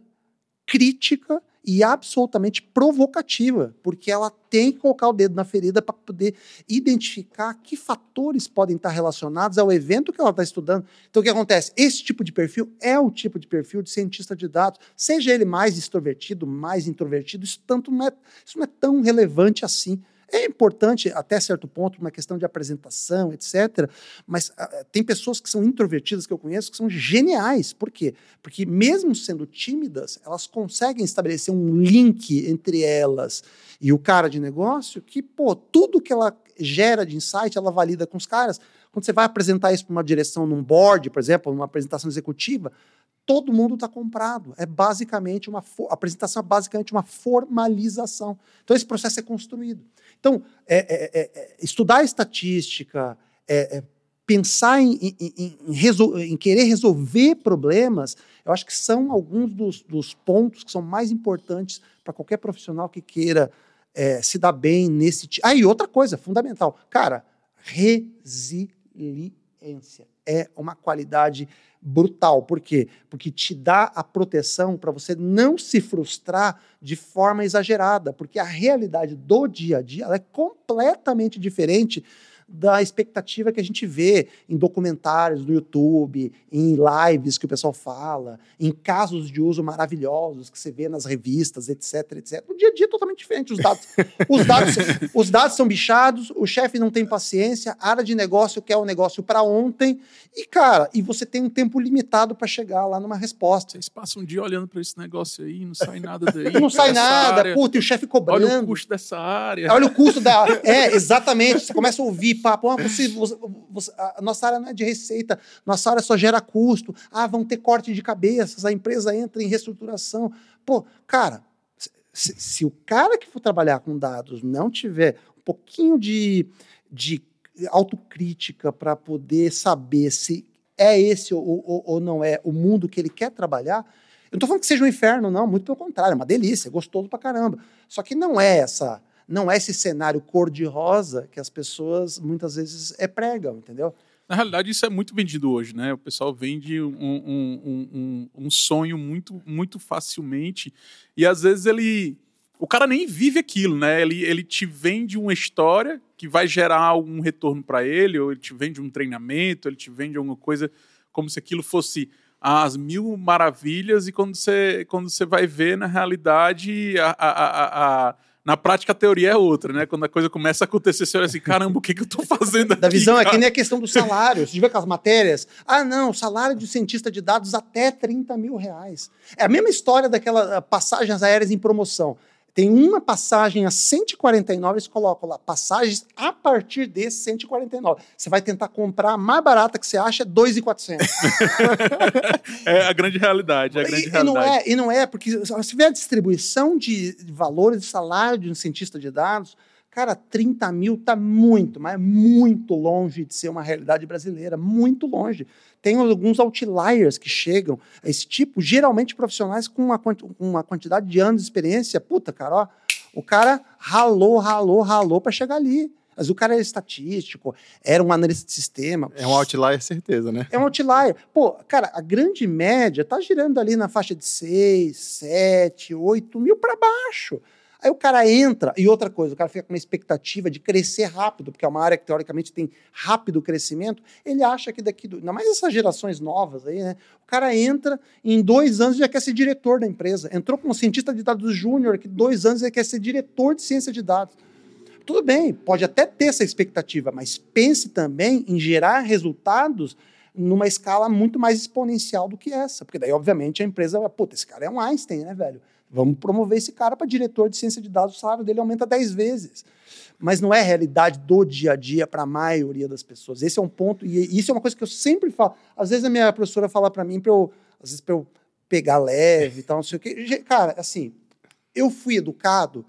crítica e absolutamente provocativa, porque ela tem que colocar o dedo na ferida para poder identificar que fatores podem estar relacionados ao evento que ela está estudando. Então, o que acontece? Esse tipo de perfil é o tipo de perfil de cientista de dados, seja ele mais extrovertido, mais introvertido, isso, tanto não é, isso não é tão relevante assim. É importante até certo ponto, uma questão de apresentação, etc. Mas uh, tem pessoas que são introvertidas que eu conheço que são geniais. Por quê? Porque mesmo sendo tímidas, elas conseguem estabelecer um link entre elas e o cara de negócio que, pô, tudo que ela gera de insight, ela valida com os caras. Quando você vai apresentar isso para uma direção num board, por exemplo, numa apresentação executiva, todo mundo está comprado. É basicamente uma a apresentação é basicamente uma formalização. Então esse processo é construído. Então é, é, é, é estudar estatística, é, pensar em, em, em, em, querer resolver problemas, eu acho que são alguns dos, dos pontos que são mais importantes para qualquer profissional que queira se dar bem nesse. Ah, e outra coisa fundamental, cara, resiliência é uma qualidade brutal. Por quê? Porque te dá a proteção para você não se frustrar de forma exagerada, porque a realidade do dia a dia é completamente diferente da expectativa que a gente vê em documentários do YouTube, em lives que o pessoal fala, em casos de uso maravilhosos que você vê nas revistas, etc, etc. No dia a dia é totalmente diferente. Os dados, os dados, os dados são bichados, o chefe não tem paciência, a área de negócio quer o negócio para ontem, e, cara, e você tem um tempo limitado para chegar lá numa resposta. Vocês passam um dia olhando para esse negócio aí, não sai nada daí. não sai nada, área. puta, e o chefe cobrando. Olha o custo dessa área. Olha o custo da. É, exatamente. Você começa a ouvir papo, ah, você, você, você, a nossa área não é de receita, nossa área só gera custo, ah, vão ter corte de cabeças, a empresa entra em reestruturação. Pô, cara, se, se o cara que for trabalhar com dados não tiver um pouquinho de, de autocrítica para poder saber se é esse ou, ou, ou, não é o mundo que ele quer trabalhar, eu não estou falando que seja um inferno, não, muito pelo contrário, é uma delícia, é gostoso pra caramba. Só que não é essa não é esse cenário cor-de-rosa que as pessoas muitas vezes é pregam, entendeu? Na realidade, isso é muito vendido hoje, né? O pessoal vende um, um, um, um, sonho muito, muito facilmente e às vezes ele, o cara nem vive aquilo, né? Ele, ele te vende uma história que vai gerar algum retorno para ele, ou ele te vende um treinamento, ele te vende alguma coisa como se aquilo fosse as mil maravilhas e quando você, quando você vai ver na realidade a, a, a, a Na prática, a teoria é outra, né? Quando a coisa começa a acontecer, você olha assim, caramba, o que, que eu tô fazendo aqui? Da visão cara? é que nem a questão do salário. Você vê aquelas matérias. Ah, não, salário de cientista de dados até 30 mil reais. É a mesma história daquelas passagens aéreas em promoção. Tem uma passagem a 149, eles colocam lá, passagens a partir de 149. Você vai tentar comprar a mais barata que você acha, é 2,400. é a grande realidade, é a grande e, realidade. E não, é, e não é, porque se a distribuição de valores de salário de um cientista de dados, cara, 30 mil está muito, mas muito longe de ser uma realidade brasileira, muito longe. Tem alguns outliers que chegam a esse tipo, geralmente profissionais com uma, uma quantidade de anos de experiência. Puta, cara, ó, o cara ralou, ralou, ralou para chegar ali. Mas o cara era estatístico, era um analista de sistema. É um outlier, certeza, né? É um outlier. Pô, cara, a grande média tá girando ali na faixa de 6, 7, 8 mil para baixo. Aí o cara entra, e outra coisa, o cara fica com uma expectativa de crescer rápido, porque é uma área que teoricamente tem rápido crescimento. Ele acha que daqui, do, ainda mais essas gerações novas aí, né? O cara entra, em dois anos já quer ser diretor da empresa. Entrou como cientista de dados júnior, que dois anos ele quer ser diretor de ciência de dados. Tudo bem, pode até ter essa expectativa, mas pense também em gerar resultados numa escala muito mais exponencial do que essa. Porque daí, obviamente, a empresa vai, puta, esse cara é um Einstein, né, velho? Vamos promover esse cara para diretor de ciência de dados, o salário dele aumenta 10 vezes. Mas não é realidade do dia a dia para a maioria das pessoas. Esse é um ponto, e isso é uma coisa que eu sempre falo. Às vezes a minha professora fala para mim, para eu, às vezes para eu pegar leve e tal, não sei o quê. Cara, assim, eu fui educado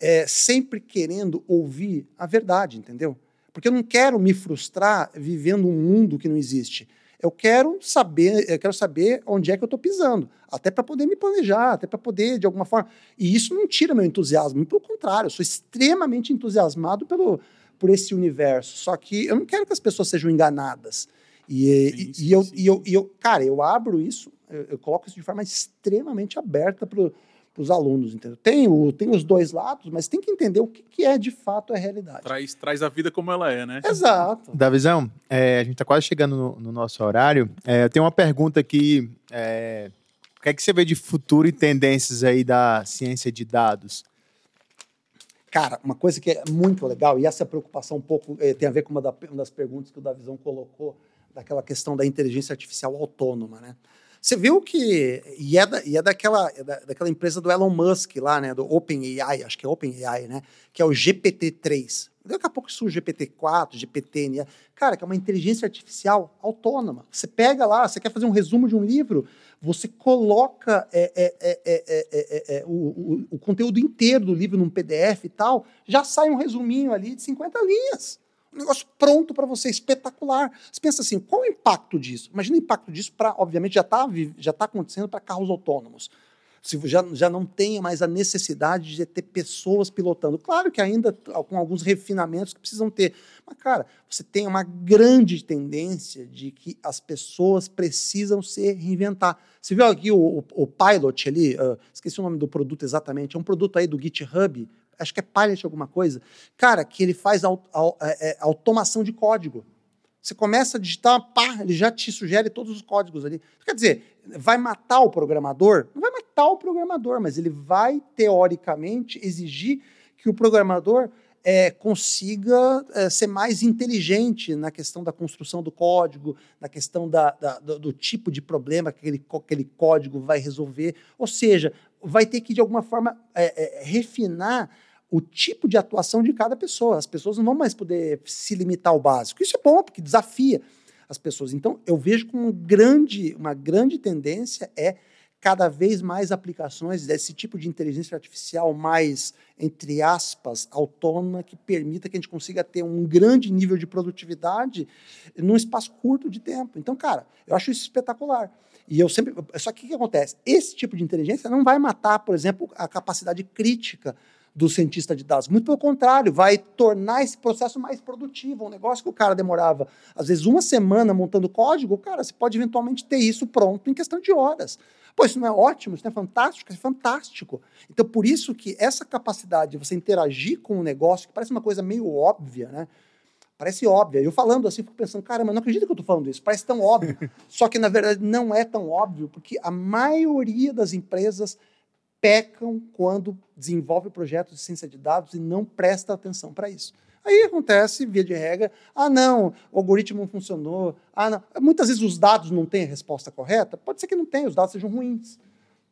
é, sempre querendo ouvir a verdade, entendeu? Porque eu não quero me frustrar vivendo um mundo que não existe. Eu quero saber, eu quero saber onde é que eu estou pisando, até para poder me planejar, até para poder de alguma forma. E isso não tira meu entusiasmo, pelo contrário, eu sou extremamente entusiasmado pelo por esse universo. Só que eu não quero que as pessoas sejam enganadas. E, sim, e, sim, e, eu, e, eu, e eu, cara, eu abro isso, eu, eu coloco isso de forma extremamente aberta para para os alunos, entendeu? Tem, o, tem os dois lados, mas tem que entender o que, que é de fato a realidade. Traz, traz a vida como ela é, né? Exato. Davizão, é, a gente está quase chegando no, no nosso horário. É, eu tenho uma pergunta aqui. É, o que é que você vê de futuro e tendências aí da ciência de dados? Cara, uma coisa que é muito legal, e essa preocupação um pouco é, tem a ver com uma, da, uma das perguntas que o Davizão colocou, daquela questão da inteligência artificial autônoma, né? Você viu que. E é, da, e é daquela, é da, daquela empresa do Elon Musk lá, né? Do OpenAI, acho que é OpenAI, né? Que é o GPT-3. Daqui a pouco surge GPT-4, GPT, cara, que é uma inteligência artificial autônoma. Você pega lá, você quer fazer um resumo de um livro, você coloca é, é, é, o, o, o conteúdo inteiro do livro num PDF e tal, já sai um resuminho ali de 50 linhas um negócio pronto para você, espetacular. Você pensa assim, qual o impacto disso? Imagina o impacto disso para, obviamente, já está já tá acontecendo para carros autônomos. Se já, já não tem mais a necessidade de ter pessoas pilotando. Claro que ainda com alguns refinamentos que precisam ter. Mas, cara, você tem uma grande tendência de que as pessoas precisam se reinventar. Você viu aqui o, o, o Pilot ali? Uh, esqueci o nome do produto exatamente. É um produto aí do GitHub acho que é Pilot alguma coisa, cara, que ele faz aut, é, é, automação de código. Você começa a digitar, pá, ele já te sugere todos os códigos ali. Quer dizer, vai matar o programador? Não vai matar o programador, mas ele vai, teoricamente, exigir que o programador é, consiga é, ser mais inteligente na questão da construção do código, na questão da, da, do, do, tipo de problema que aquele, aquele código vai resolver. Ou seja, vai ter que, de alguma forma, é, é refinar o tipo de atuação de cada pessoa. As pessoas não vão mais poder se limitar ao básico. Isso é bom, porque desafia as pessoas. Então, eu vejo como grande, uma grande tendência é cada vez mais aplicações desse tipo de inteligência artificial mais, entre aspas, autônoma, que permita que a gente consiga ter um grande nível de produtividade num espaço curto de tempo. Então, cara, eu acho isso espetacular. E eu sempre. Só que o que acontece? Esse tipo de inteligência não vai matar, por exemplo, a capacidade crítica do cientista de dados. Muito pelo contrário, vai tornar esse processo mais produtivo. Um negócio que o cara demorava, às vezes, uma semana montando código, cara, você pode eventualmente ter isso pronto em questão de horas. Pô, isso não é ótimo, isso não é fantástico, isso é fantástico. Então, por isso que essa capacidade de você interagir com o um negócio, que parece uma coisa meio óbvia, né? Parece óbvia. Eu falando assim, fico pensando, cara, mas não acredito que eu estou falando isso. Parece tão óbvio. Só que, na verdade, não é tão óbvio, porque a maioria das empresas pecam quando desenvolve projetos de ciência de dados e não presta atenção para isso. Aí acontece, via de regra, ah, não, o algoritmo não funcionou, ah, não. Muitas vezes os dados não têm a resposta correta, pode ser que não tenha, os dados sejam ruins.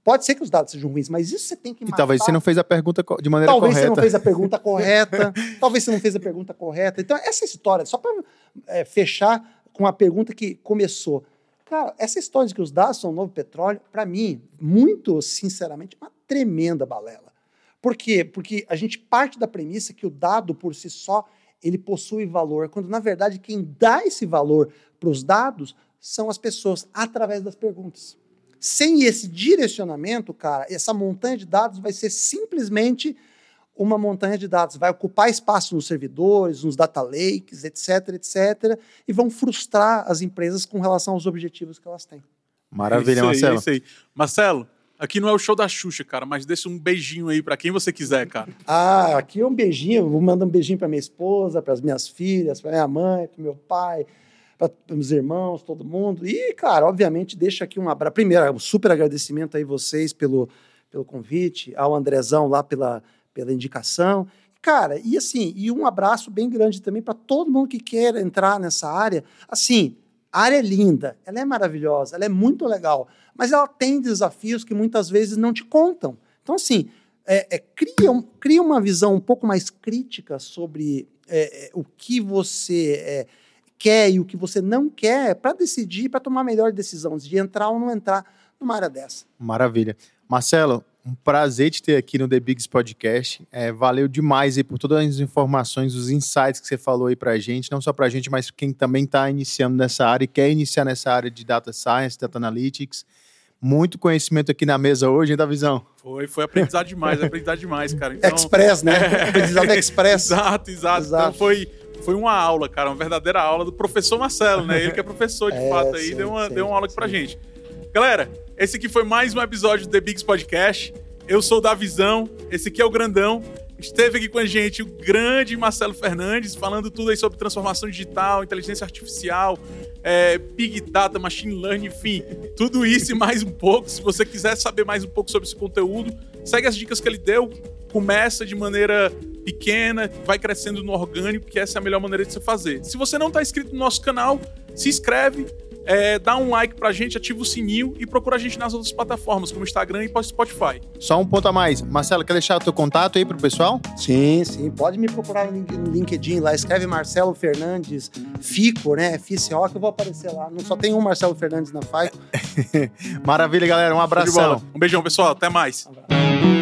Pode ser que os dados sejam ruins, mas isso você tem que matar. E talvez você não fez a pergunta de maneira talvez correta. Talvez você não fez a pergunta correta. talvez você não fez a pergunta correta. Então, essa história, só para é, fechar com a pergunta que começou. Cara, essa história de que os dados são o novo petróleo, para mim, muito sinceramente, tremenda balela. Por quê? Porque a gente parte da premissa que o dado por si só ele possui valor, quando na verdade quem dá esse valor para os dados são as pessoas através das perguntas. Sem esse direcionamento, cara, essa montanha de dados vai ser simplesmente uma montanha de dados, vai ocupar espaço nos servidores, nos data lakes, etc, etc, e vão frustrar as empresas com relação aos objetivos que elas têm. Maravilha, é isso aí, Marcelo. É isso aí. Marcelo, aqui não é o show da Xuxa, cara, mas deixa um beijinho aí para quem você quiser, cara. Ah, aqui é um beijinho, vou mandar um beijinho para minha esposa, para as minhas filhas, para minha mãe, para meu pai, para meus irmãos, todo mundo. E, cara, obviamente, deixa aqui um abraço. Primeiro, um super agradecimento aí vocês pelo, pelo convite, ao Andrezão lá pela, pela indicação. Cara, e assim, e um abraço bem grande também para todo mundo que quer entrar nessa área. Assim, a área é linda, ela é maravilhosa, ela é muito legal, mas ela tem desafios que muitas vezes não te contam. Então, assim, é, é, cria, um, cria uma visão um pouco mais crítica sobre é, é o que você é, quer e o que você não quer para decidir, para tomar melhor decisão de entrar ou não entrar numa área dessa. Maravilha. Marcelo, um prazer te ter aqui no The Bigs Podcast. É, valeu demais aí por todas as informações, os insights que você falou aí pra gente, não só pra gente, mas quem também está iniciando nessa área e quer iniciar nessa área de Data Science, Data Analytics. Muito conhecimento aqui na mesa hoje, hein, Davizão? Foi, foi aprendizado demais, aprendizado demais, cara. Então, express, né? É... Aprendizado express. exato, exato, exato. Então foi, foi uma aula, cara, uma verdadeira aula do professor Marcelo, né? Ele que é professor de é, fato aí, sim, deu, uma, sim, deu uma aula aqui sim. pra gente. Galera, esse aqui foi mais um episódio do The Bigs Podcast. Eu sou o Davizão, esse aqui é o Grandão. Esteve aqui com a gente o grande Marcelo Fernandes, falando tudo aí sobre transformação digital, inteligência artificial, é, Big Data, Machine Learning, enfim, tudo isso e mais um pouco. Se você quiser saber mais um pouco sobre esse conteúdo, segue as dicas que ele deu, começa de maneira pequena, vai crescendo no orgânico, que essa é a melhor maneira de você fazer. Se você não está inscrito no nosso canal, se inscreve, é, dá um like pra gente, ativa o sininho e procura a gente nas outras plataformas, como Instagram e Spotify. Só um ponto a mais. Marcelo, quer deixar o teu contato aí pro pessoal? Sim, sim. Pode me procurar no LinkedIn lá. Escreve Marcelo Fernandes, FICO, né? FICO, que eu vou aparecer lá. Não só tem um Marcelo Fernandes na FICO. Maravilha, galera. Um abração. Um beijão, pessoal. Até mais. Um